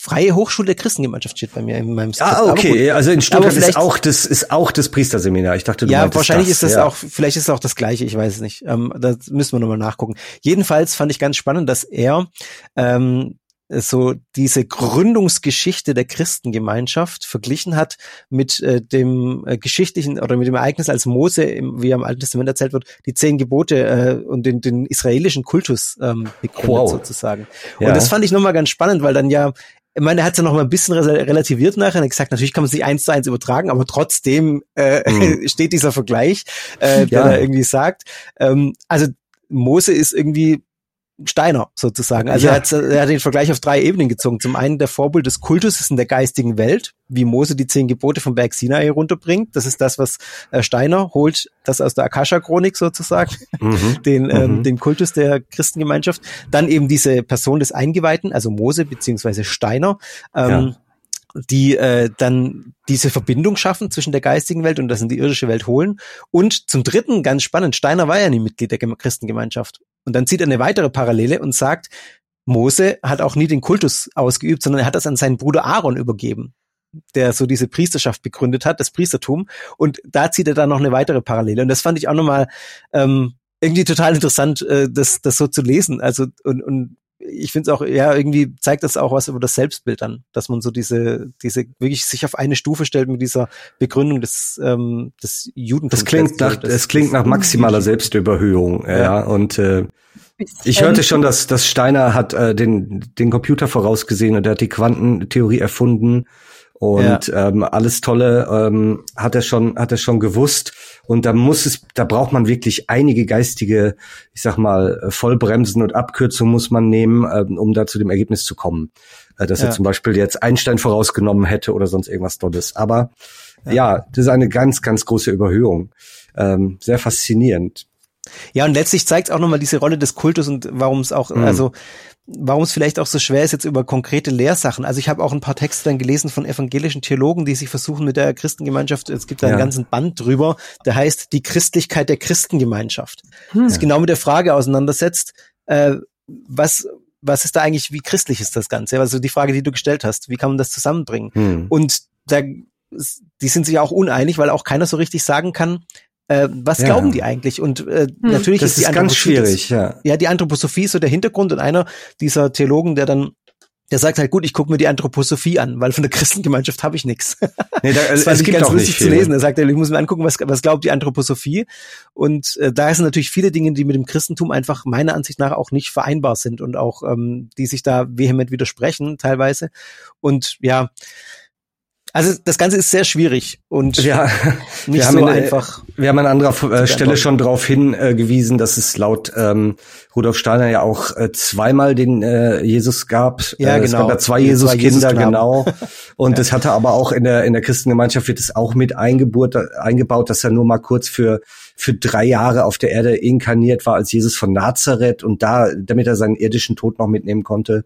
Freie Hochschule der Christengemeinschaft steht bei mir in meinem Skript. Ah, okay. Also in Stuttgart ist auch das ist auch das Priesterseminar. Ich dachte, du Ja, wahrscheinlich das, ist das ja. auch, vielleicht ist es auch das gleiche, ich weiß es nicht. Ähm, da müssen wir nochmal nachgucken. Jedenfalls fand ich ganz spannend, dass er ähm, so diese Gründungsgeschichte der Christengemeinschaft verglichen hat mit äh, dem äh, geschichtlichen oder mit dem Ereignis, als Mose, im, wie er im Alten Testament erzählt wird, die zehn Gebote äh, und den, den israelischen Kultus ähm, begründet wow. sozusagen. Ja. Und das fand ich nochmal ganz spannend, weil dann ja ich meine, er hat es ja noch mal ein bisschen relativiert nachher. Er hat gesagt, natürlich kann man es nicht eins zu eins übertragen, aber trotzdem äh, mhm. steht dieser Vergleich, äh, der ja. da irgendwie sagt. Ähm, also Mose ist irgendwie Steiner sozusagen. Also ja. er, hat, er hat den Vergleich auf drei Ebenen gezogen. Zum einen der Vorbild des Kultus ist in der geistigen Welt, wie Mose die zehn Gebote vom Berg Sinai herunterbringt. Das ist das, was äh, Steiner holt, das aus der Akasha-Chronik sozusagen, mhm. den, ähm, mhm. den Kultus der Christengemeinschaft. Dann eben diese Person des Eingeweihten, also Mose beziehungsweise Steiner. Ähm, ja die äh, dann diese Verbindung schaffen zwischen der geistigen Welt und das in die irdische Welt holen. Und zum Dritten, ganz spannend, Steiner war ja nie Mitglied der Christengemeinschaft. Und dann zieht er eine weitere Parallele und sagt, Mose hat auch nie den Kultus ausgeübt, sondern er hat das an seinen Bruder Aaron übergeben, der so diese Priesterschaft begründet hat, das Priestertum. Und da zieht er dann noch eine weitere Parallele. Und das fand ich auch nochmal ähm, irgendwie total interessant, äh, das, das so zu lesen. Also und, und ich finde es auch, ja, irgendwie zeigt das auch was über das Selbstbild an, dass man so diese, diese wirklich sich auf eine Stufe stellt mit dieser Begründung des, ähm, des Judentums. Das klingt nach, das, es klingt nach maximaler Selbstüberhöhung, ja, ja. und äh, ich hörte schon, dass, dass Steiner hat äh, den, den Computer vorausgesehen und er hat die Quantentheorie erfunden und ja. ähm, alles Tolle ähm, hat er schon hat er schon gewusst. Und da muss es da braucht man wirklich einige geistige ich sag mal Vollbremsen und Abkürzungen muss man nehmen ähm, um da zu dem Ergebnis zu kommen. Äh, dass ja. er zum Beispiel jetzt Einstein vorausgenommen hätte oder sonst irgendwas Tolles. Aber ja, ja das ist eine ganz ganz große Überhöhung. Ähm, sehr faszinierend ja, und letztlich zeigt es auch nochmal diese Rolle des Kultus und warum es auch, mhm. also warum es vielleicht auch so schwer ist jetzt über konkrete Lehrsachen. Also ich habe auch ein paar Texte dann gelesen von evangelischen Theologen, die sich versuchen mit der Christengemeinschaft, es gibt da einen ja. ganzen Band drüber, der heißt die Christlichkeit der Christengemeinschaft. Hm. Das genau mit der Frage auseinandersetzt, äh, was was ist da eigentlich, wie christlich ist das Ganze? Also die Frage, die du gestellt hast, wie kann man das zusammenbringen? Hm. Und da, die sind sich auch uneinig, weil auch keiner so richtig sagen kann, äh, was ja. glauben die eigentlich? Und äh, hm. natürlich das ist die ist ganz schwierig, ja. Ja, die Anthroposophie ist so der Hintergrund und einer dieser Theologen, der dann der sagt halt, gut, ich gucke mir die Anthroposophie an, weil von der Christengemeinschaft habe ich nichts. Nee, da, das es gibt auch nicht viel. zu lesen. Er sagt, ich muss mir angucken, was, was glaubt die Anthroposophie. Und äh, da sind natürlich viele Dinge, die mit dem Christentum einfach meiner Ansicht nach auch nicht vereinbar sind und auch ähm, die sich da vehement widersprechen teilweise. Und ja, also das Ganze ist sehr schwierig und ja, nicht so eine, einfach. Wir haben an anderer äh, Stelle schon darauf hingewiesen, äh, dass es laut ähm, Rudolf Steiner ja auch äh, zweimal den äh, Jesus gab. Ja, äh, genau. Es gab ja zwei Jesuskinder, Jesus genau. Und ja. hatte aber auch in der in der Christengemeinschaft wird es auch mit eingebaut, eingebaut, dass er nur mal kurz für für drei Jahre auf der Erde inkarniert war als Jesus von Nazareth und da, damit er seinen irdischen Tod noch mitnehmen konnte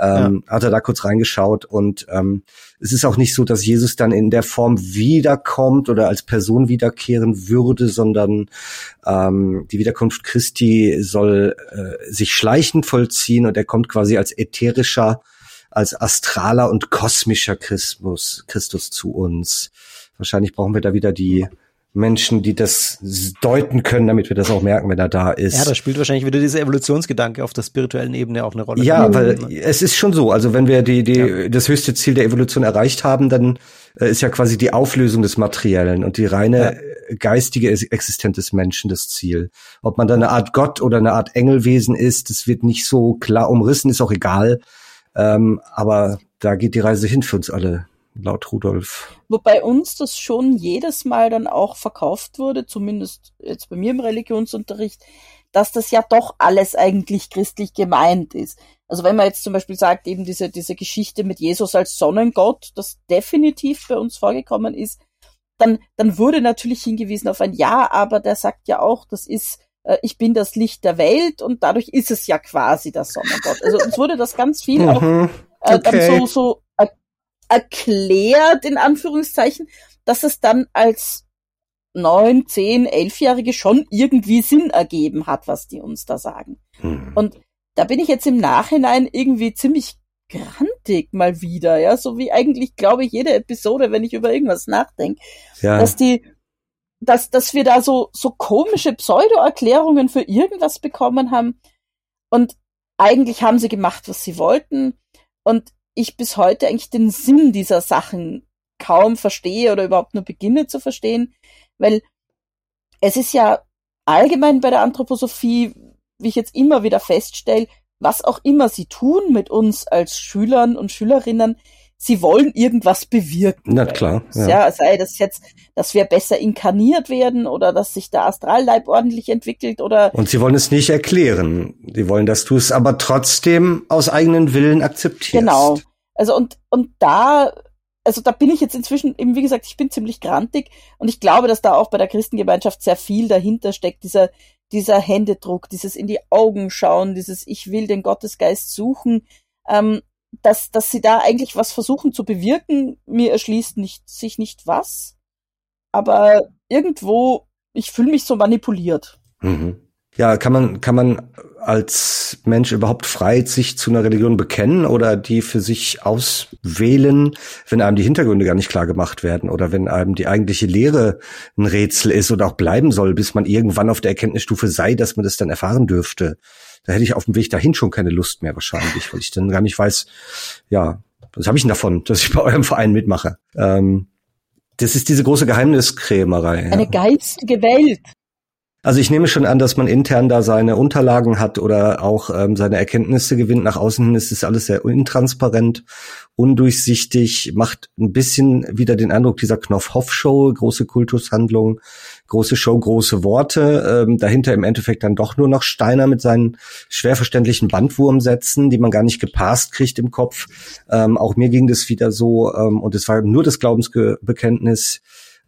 ähm, ja. hat er da kurz reingeschaut und ähm, es ist auch nicht so, dass Jesus dann in der Form wiederkommt oder als Person wiederkehren würde, sondern ähm, die Wiederkunft Christi soll äh, sich schleichend vollziehen und er kommt quasi als ätherischer, als astraler und kosmischer Christus, Christus zu uns. Wahrscheinlich brauchen wir da wieder die Menschen, die das deuten können, damit wir das auch merken, wenn er da ist. Ja, da spielt wahrscheinlich wieder dieser Evolutionsgedanke auf der spirituellen Ebene auch eine Rolle. Ja, weil es ist schon so. Also wenn wir die, die, ja. das höchste Ziel der Evolution erreicht haben, dann äh, ist ja quasi die Auflösung des Materiellen und die reine ja. geistige Existenz des Menschen das Ziel. Ob man da eine Art Gott oder eine Art Engelwesen ist, das wird nicht so klar umrissen, ist auch egal. Ähm, aber da geht die Reise hin für uns alle laut Rudolf. Wobei uns das schon jedes Mal dann auch verkauft wurde, zumindest jetzt bei mir im Religionsunterricht, dass das ja doch alles eigentlich christlich gemeint ist. Also wenn man jetzt zum Beispiel sagt, eben diese, diese Geschichte mit Jesus als Sonnengott, das definitiv bei uns vorgekommen ist, dann, dann wurde natürlich hingewiesen auf ein Ja, aber der sagt ja auch, das ist, äh, ich bin das Licht der Welt und dadurch ist es ja quasi der Sonnengott. Also uns wurde das ganz viel auch Mhm. äh, Okay. dann so, so erklärt, in Anführungszeichen, dass es dann als neun, zehn, elfjährige schon irgendwie Sinn ergeben hat, was die uns da sagen. Hm. Und da bin ich jetzt im Nachhinein irgendwie ziemlich grantig mal wieder, ja, so wie eigentlich, glaube ich, jede Episode, wenn ich über irgendwas nachdenke, Ja. dass die, dass, dass wir da so, so komische Pseudo-Erklärungen für irgendwas bekommen haben. Und eigentlich haben sie gemacht, was sie wollten. Und ich bis heute eigentlich den Sinn dieser Sachen kaum verstehe oder überhaupt nur beginne zu verstehen, weil es ist ja allgemein bei der Anthroposophie, wie ich jetzt immer wieder feststelle, was auch immer sie tun mit uns als Schülern und Schülerinnen, sie wollen irgendwas bewirken. Na klar, ja. Ja. sei das jetzt, dass wir besser inkarniert werden oder dass sich der Astralleib ordentlich entwickelt oder Und sie wollen es nicht erklären. Sie wollen, dass du es aber trotzdem aus eigenen Willen akzeptierst. Genau. Also und, und da, also da bin ich jetzt inzwischen, eben wie gesagt, ich bin ziemlich grantig und ich glaube, dass da auch bei der Christengemeinschaft sehr viel dahinter steckt, dieser, dieser Händedruck, dieses in die Augen schauen, dieses Ich will den Gottesgeist suchen, ähm, dass, dass sie da eigentlich was versuchen zu bewirken, mir erschließt nicht, sich nicht was, aber irgendwo, ich fühle mich so manipuliert. Mhm. Ja, kann man, kann man als Mensch überhaupt frei sich zu einer Religion bekennen oder die für sich auswählen, wenn einem die Hintergründe gar nicht klar gemacht werden oder wenn einem die eigentliche Lehre ein Rätsel ist oder auch bleiben soll, bis man irgendwann auf der Erkenntnisstufe sei, dass man das dann erfahren dürfte. Da hätte ich auf dem Weg dahin schon keine Lust mehr wahrscheinlich, weil ich dann gar nicht weiß, ja, was habe ich denn davon, dass ich bei eurem Verein mitmache? Ähm, das ist diese große Geheimniskrämerei. Ja. Eine geistige Welt. Also ich nehme schon an, dass man intern da seine Unterlagen hat oder auch ähm, seine Erkenntnisse gewinnt. Nach außen hin ist es alles sehr intransparent, undurchsichtig, macht ein bisschen wieder den Eindruck dieser Knopf-Hoff-Show, große Kultushandlung, große Show, große Worte. Ähm, dahinter im Endeffekt dann doch nur noch Steiner mit seinen schwer verständlichen Bandwurmsätzen, die man gar nicht gepasst kriegt im Kopf. Ähm, auch mir ging das wieder so ähm, und es war nur das Glaubensbekenntnis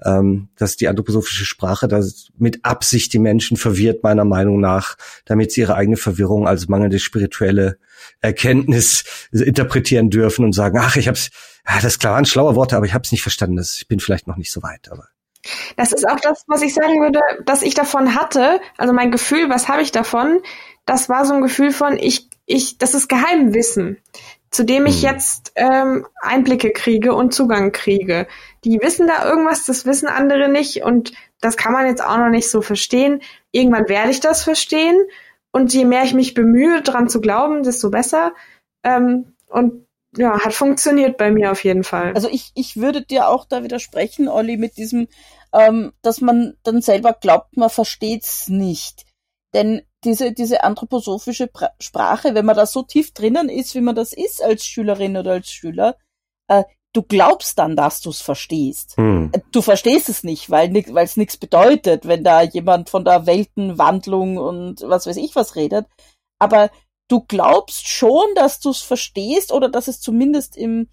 ähm, dass die anthroposophische Sprache da mit Absicht die Menschen verwirrt, meiner Meinung nach, damit sie ihre eigene Verwirrung als mangelnde spirituelle Erkenntnis interpretieren dürfen und sagen, ach, ich hab's, ja, das waren schlaue Worte, aber ich hab's nicht verstanden, das, ich bin vielleicht noch nicht so weit, aber. Das ist auch das, was ich sagen würde, dass ich davon hatte. Also mein Gefühl, was habe ich davon? Das war so ein Gefühl von, ich, ich, das ist Geheimwissen, zu dem ich Hm. jetzt ähm, Einblicke kriege und Zugang kriege. Die wissen da irgendwas, das wissen andere nicht und das kann man jetzt auch noch nicht so verstehen. Irgendwann werde ich das verstehen und je mehr ich mich bemühe, dran zu glauben, desto besser. Ähm, und ja, hat funktioniert bei mir auf jeden Fall. Also ich, ich würde dir auch da widersprechen, Olli, mit diesem, ähm, dass man dann selber glaubt, man versteht's nicht. Denn diese, diese anthroposophische pra Sprache, wenn man da so tief drinnen ist, wie man das ist als Schülerin oder als Schüler, äh, du glaubst dann, dass du es verstehst. Hm. Äh, du verstehst es nicht, weil es nichts bedeutet, wenn da jemand von der Weltenwandlung und was weiß ich was redet. Aber du glaubst schon, dass du es verstehst oder dass es zumindest im,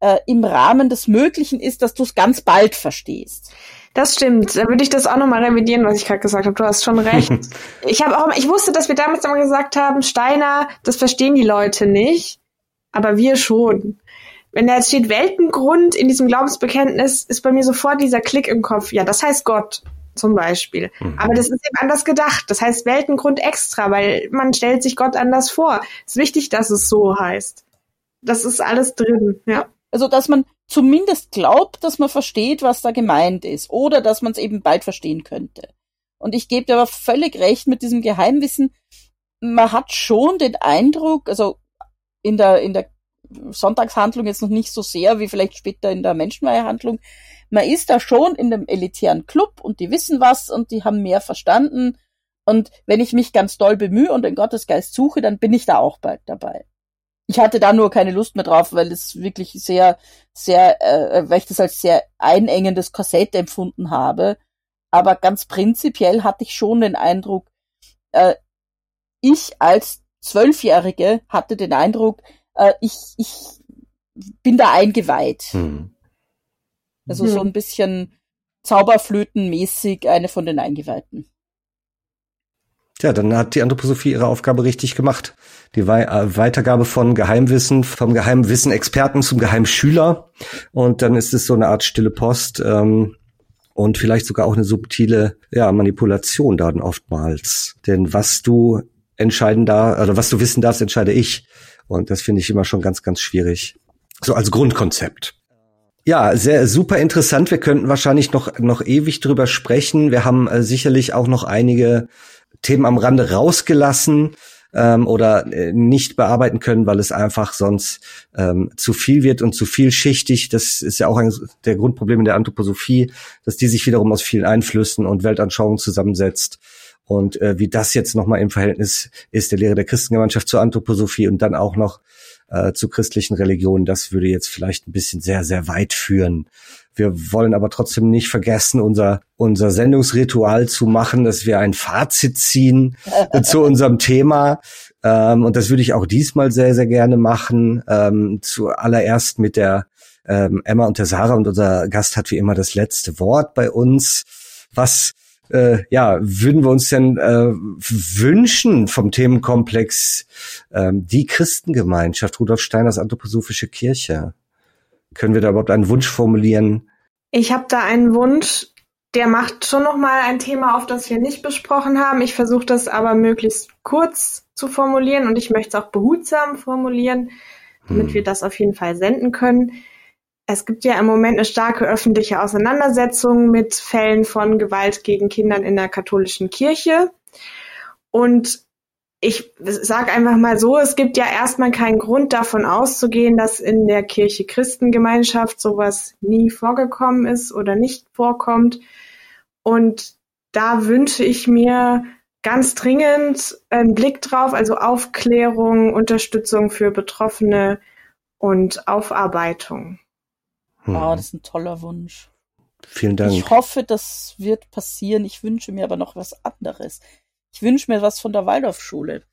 äh, im Rahmen des Möglichen ist, dass du es ganz bald verstehst. Das stimmt. Da würde ich das auch nochmal revidieren, was ich gerade gesagt habe. Du hast schon recht. ich habe auch, ich wusste, dass wir damals immer gesagt haben, Steiner, das verstehen die Leute nicht, aber wir schon. Wenn da jetzt steht Weltengrund in diesem Glaubensbekenntnis, ist bei mir sofort dieser Klick im Kopf. Ja, das heißt Gott zum Beispiel. Mhm. Aber das ist eben anders gedacht. Das heißt Weltengrund extra, weil man stellt sich Gott anders vor. Es ist wichtig, dass es so heißt. Das ist alles drin, ja. Also, dass man zumindest glaubt, dass man versteht, was da gemeint ist, oder dass man es eben bald verstehen könnte. Und ich gebe dir aber völlig recht mit diesem Geheimwissen. Man hat schon den Eindruck, also in der, in der Sonntagshandlung jetzt noch nicht so sehr wie vielleicht später in der Menschenweihehandlung. Man ist da schon in dem elitären Club und die wissen was und die haben mehr verstanden. Und wenn ich mich ganz doll bemühe und den Gottesgeist suche, dann bin ich da auch bald dabei. Ich hatte da nur keine Lust mehr drauf, weil es wirklich sehr, sehr, äh, weil ich das als sehr einengendes Korsett empfunden habe. Aber ganz prinzipiell hatte ich schon den Eindruck, äh, ich als Zwölfjährige hatte den Eindruck, äh, ich, ich bin da eingeweiht. Hm. Also hm. so ein bisschen Zauberflötenmäßig eine von den Eingeweihten. Ja, dann hat die Anthroposophie ihre Aufgabe richtig gemacht. Die äh, Weitergabe von Geheimwissen, vom Geheimwissen-Experten zum Geheimschüler. Und dann ist es so eine Art stille Post ähm, und vielleicht sogar auch eine subtile ja, Manipulation dann oftmals. Denn was du entscheiden da, oder was du wissen darfst, entscheide ich. Und das finde ich immer schon ganz, ganz schwierig. So als Grundkonzept. Ja, sehr super interessant. Wir könnten wahrscheinlich noch noch ewig drüber sprechen. Wir haben äh, sicherlich auch noch einige Themen am Rande rausgelassen ähm, oder äh, nicht bearbeiten können, weil es einfach sonst ähm, zu viel wird und zu vielschichtig. Das ist ja auch ein der Grundproblem in der Anthroposophie, dass die sich wiederum aus vielen Einflüssen und Weltanschauungen zusammensetzt. Und äh, wie das jetzt nochmal im Verhältnis ist der Lehre der Christengemeinschaft zur Anthroposophie und dann auch noch äh, zu christlichen Religionen, das würde jetzt vielleicht ein bisschen sehr, sehr weit führen. Wir wollen aber trotzdem nicht vergessen, unser, unser Sendungsritual zu machen, dass wir ein Fazit ziehen zu unserem Thema. Ähm, und das würde ich auch diesmal sehr, sehr gerne machen. Ähm, zuallererst mit der ähm, Emma und der Sarah und unser Gast hat wie immer das letzte Wort bei uns. Was äh, ja, würden wir uns denn äh, wünschen vom Themenkomplex äh, die Christengemeinschaft, Rudolf Steiners anthroposophische Kirche? Können wir da überhaupt einen Wunsch formulieren? Ich habe da einen Wunsch, der macht schon noch mal ein Thema auf, das wir nicht besprochen haben. Ich versuche das aber möglichst kurz zu formulieren und ich möchte es auch behutsam formulieren, damit hm. wir das auf jeden Fall senden können es gibt ja im Moment eine starke öffentliche Auseinandersetzung mit Fällen von Gewalt gegen Kindern in der katholischen Kirche. Und ich sage einfach mal so, es gibt ja erstmal keinen Grund davon auszugehen, dass in der Kirche Christengemeinschaft sowas nie vorgekommen ist oder nicht vorkommt. Und da wünsche ich mir ganz dringend einen Blick drauf, also Aufklärung, Unterstützung für Betroffene und Aufarbeitung. Hm. Oh, das ist ein toller Wunsch. Vielen Dank. Ich hoffe, das wird passieren. Ich wünsche mir aber noch was anderes. Ich wünsche mir was von der Waldorfschule.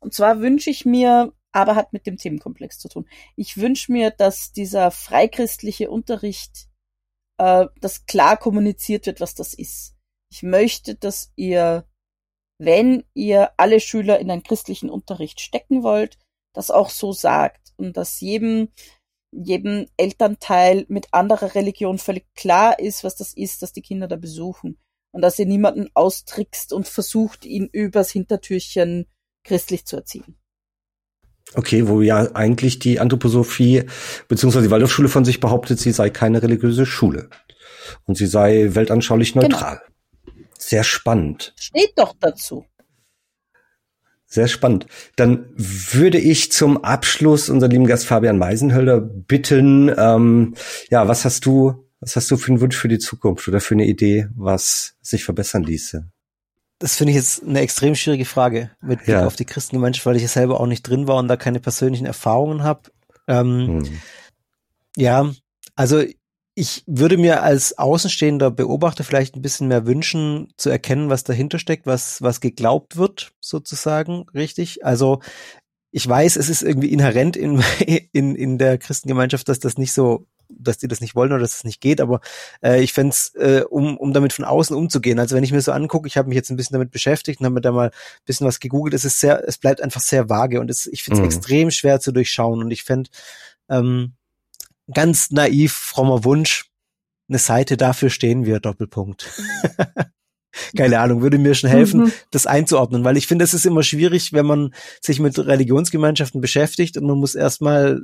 Und zwar wünsche ich mir, aber hat mit dem Themenkomplex zu tun. Ich wünsche mir, dass dieser freikristliche Unterricht, äh, dass klar kommuniziert wird, was das ist. Ich möchte, dass ihr, wenn ihr alle Schüler in einen christlichen Unterricht stecken wollt, das auch so sagt und dass jedem jedem Elternteil mit anderer Religion völlig klar ist, was das ist, dass die Kinder da besuchen. Und dass ihr niemanden austrickst und versucht, ihn übers Hintertürchen christlich zu erziehen. Okay, wo ja eigentlich die Anthroposophie bzw. die Waldorfschule von sich behauptet, sie sei keine religiöse Schule. Und sie sei weltanschaulich genau. neutral. Genau. Sehr spannend. Steht doch dazu. Sehr spannend. Dann würde ich zum Abschluss unseren lieben Gast Fabian Meisenhölder bitten, ähm, ja, was hast du, was hast du für einen Wunsch für die Zukunft oder für eine Idee, was sich verbessern ließe? Das finde ich jetzt eine extrem schwierige Frage mit Blick Ja. auf die Christengemeinschaft, weil ich ja selber auch nicht drin war und da keine persönlichen Erfahrungen habe. Ähm, Hm. Ja, also ich würde mir als außenstehender Beobachter vielleicht ein bisschen mehr wünschen, zu erkennen, was dahinter steckt, was, was geglaubt wird, sozusagen, richtig. Also ich weiß, es ist irgendwie inhärent in, in, in der Christengemeinschaft, dass das nicht so, dass die das nicht wollen oder dass es nicht geht, aber äh, ich fände es, äh, um, um damit von außen umzugehen. Also wenn ich mir so angucke, ich habe mich jetzt ein bisschen damit beschäftigt und habe mir da mal ein bisschen was gegoogelt, es ist sehr, es bleibt einfach sehr vage und es, ich finde es Mhm. extrem schwer zu durchschauen und ich fände, ähm, ganz naiv, frommer Wunsch, eine Seite dafür stehen wir, Doppelpunkt. Keine Ahnung, würde mir schon helfen, Mhm. das einzuordnen, weil ich finde, es ist immer schwierig, wenn man sich mit Religionsgemeinschaften beschäftigt und man muss erstmal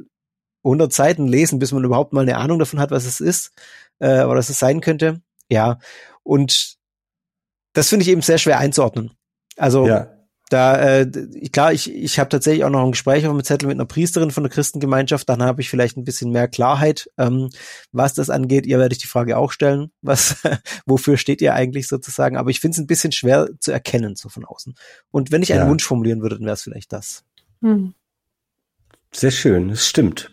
100 Seiten lesen, bis man überhaupt mal eine Ahnung davon hat, was es ist äh, oder was es sein könnte. Ja, und das finde ich eben sehr schwer einzuordnen. Also Ja, da, äh, klar, ich, ich habe tatsächlich auch noch ein Gespräch auf dem Zettel mit einer Priesterin von der Christengemeinschaft, dann habe ich vielleicht ein bisschen mehr Klarheit, ähm, was das angeht. Ihr werde ich die Frage auch stellen, was, wofür steht ihr eigentlich sozusagen? Aber ich finde es ein bisschen schwer zu erkennen, so von außen. Und wenn ich einen Ja. Wunsch formulieren würde, dann wäre es vielleicht das. Hm. sehr schön, das stimmt.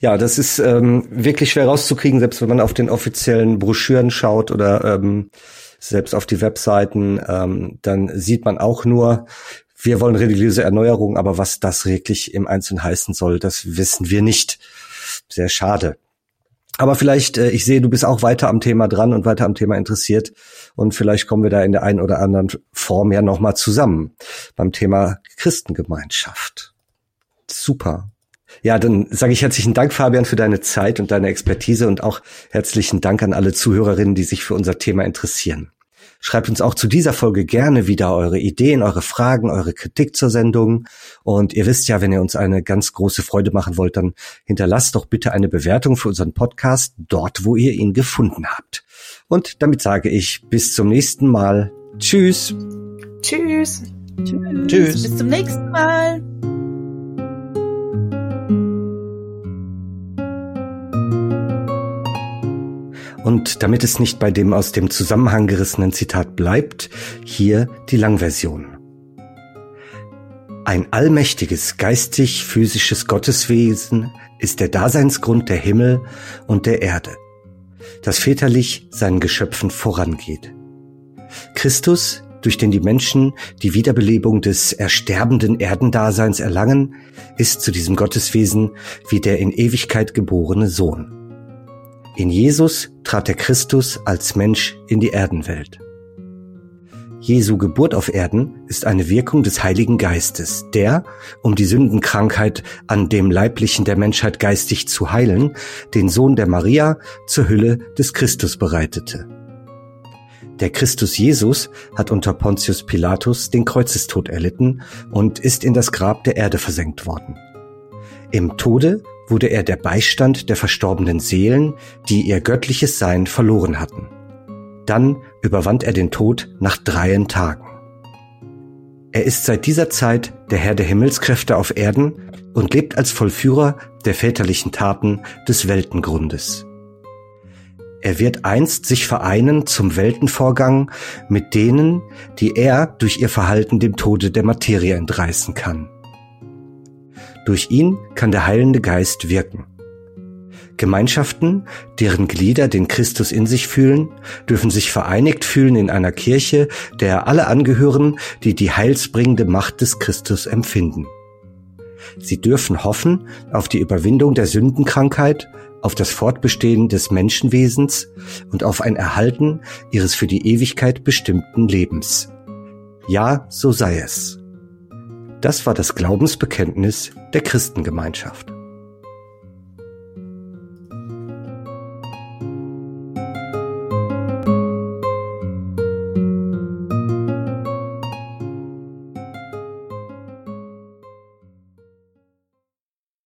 Ja, das ist ähm, wirklich schwer rauszukriegen, selbst wenn man auf den offiziellen Broschüren schaut oder ähm, selbst auf die Webseiten, ähm, dann sieht man auch nur, wir wollen religiöse Erneuerung, aber was das wirklich im Einzelnen heißen soll, das wissen wir nicht. Sehr schade. Aber vielleicht, äh, ich sehe, du bist auch weiter am Thema dran und weiter am Thema interessiert. Und vielleicht kommen wir da in der einen oder anderen Form ja nochmal zusammen beim Thema Christengemeinschaft. Super. Ja, dann sage ich herzlichen Dank, Fabian, für deine Zeit und deine Expertise und auch herzlichen Dank an alle Zuhörerinnen, die sich für unser Thema interessieren. Schreibt uns auch zu dieser Folge gerne wieder eure Ideen, eure Fragen, eure Kritik zur Sendung. Und ihr wisst ja, wenn ihr uns eine ganz große Freude machen wollt, dann hinterlasst doch bitte eine Bewertung für unseren Podcast dort, wo ihr ihn gefunden habt. Und damit sage ich bis zum nächsten Mal. Tschüss. Tschüss. Tschüss. Tschüss. Bis zum nächsten Mal. Und damit es nicht bei dem aus dem Zusammenhang gerissenen Zitat bleibt, hier die Langversion. Ein allmächtiges, geistig-physisches Gotteswesen ist der Daseinsgrund der Himmel und der Erde, das väterlich seinen Geschöpfen vorangeht. Christus, durch den die Menschen die Wiederbelebung des ersterbenden Erdendaseins erlangen, ist zu diesem Gotteswesen wie der in Ewigkeit geborene Sohn. In Jesus trat der Christus als Mensch in die Erdenwelt. Jesu Geburt auf Erden ist eine Wirkung des Heiligen Geistes, der, um die Sündenkrankheit an dem Leiblichen der Menschheit geistig zu heilen, den Sohn der Maria zur Hülle des Christus bereitete. Der Christus Jesus hat unter Pontius Pilatus den Kreuzestod erlitten und ist in das Grab der Erde versenkt worden. Im Tode wurde er der Beistand der verstorbenen Seelen, die ihr göttliches Sein verloren hatten. Dann überwand er den Tod nach dreien Tagen. Er ist seit dieser Zeit der Herr der Himmelskräfte auf Erden und lebt als Vollführer der väterlichen Taten des Weltengrundes. Er wird einst sich vereinen zum Weltenvorgang mit denen, die er durch ihr Verhalten dem Tode der Materie entreißen kann. Durch ihn kann der heilende Geist wirken. Gemeinschaften, deren Glieder den Christus in sich fühlen, dürfen sich vereinigt fühlen in einer Kirche, der alle angehören, die die heilsbringende Macht des Christus empfinden. Sie dürfen hoffen auf die Überwindung der Sündenkrankheit, auf das Fortbestehen des Menschenwesens und auf ein Erhalten ihres für die Ewigkeit bestimmten Lebens. Ja, so sei es. Das war das Glaubensbekenntnis der Christengemeinschaft.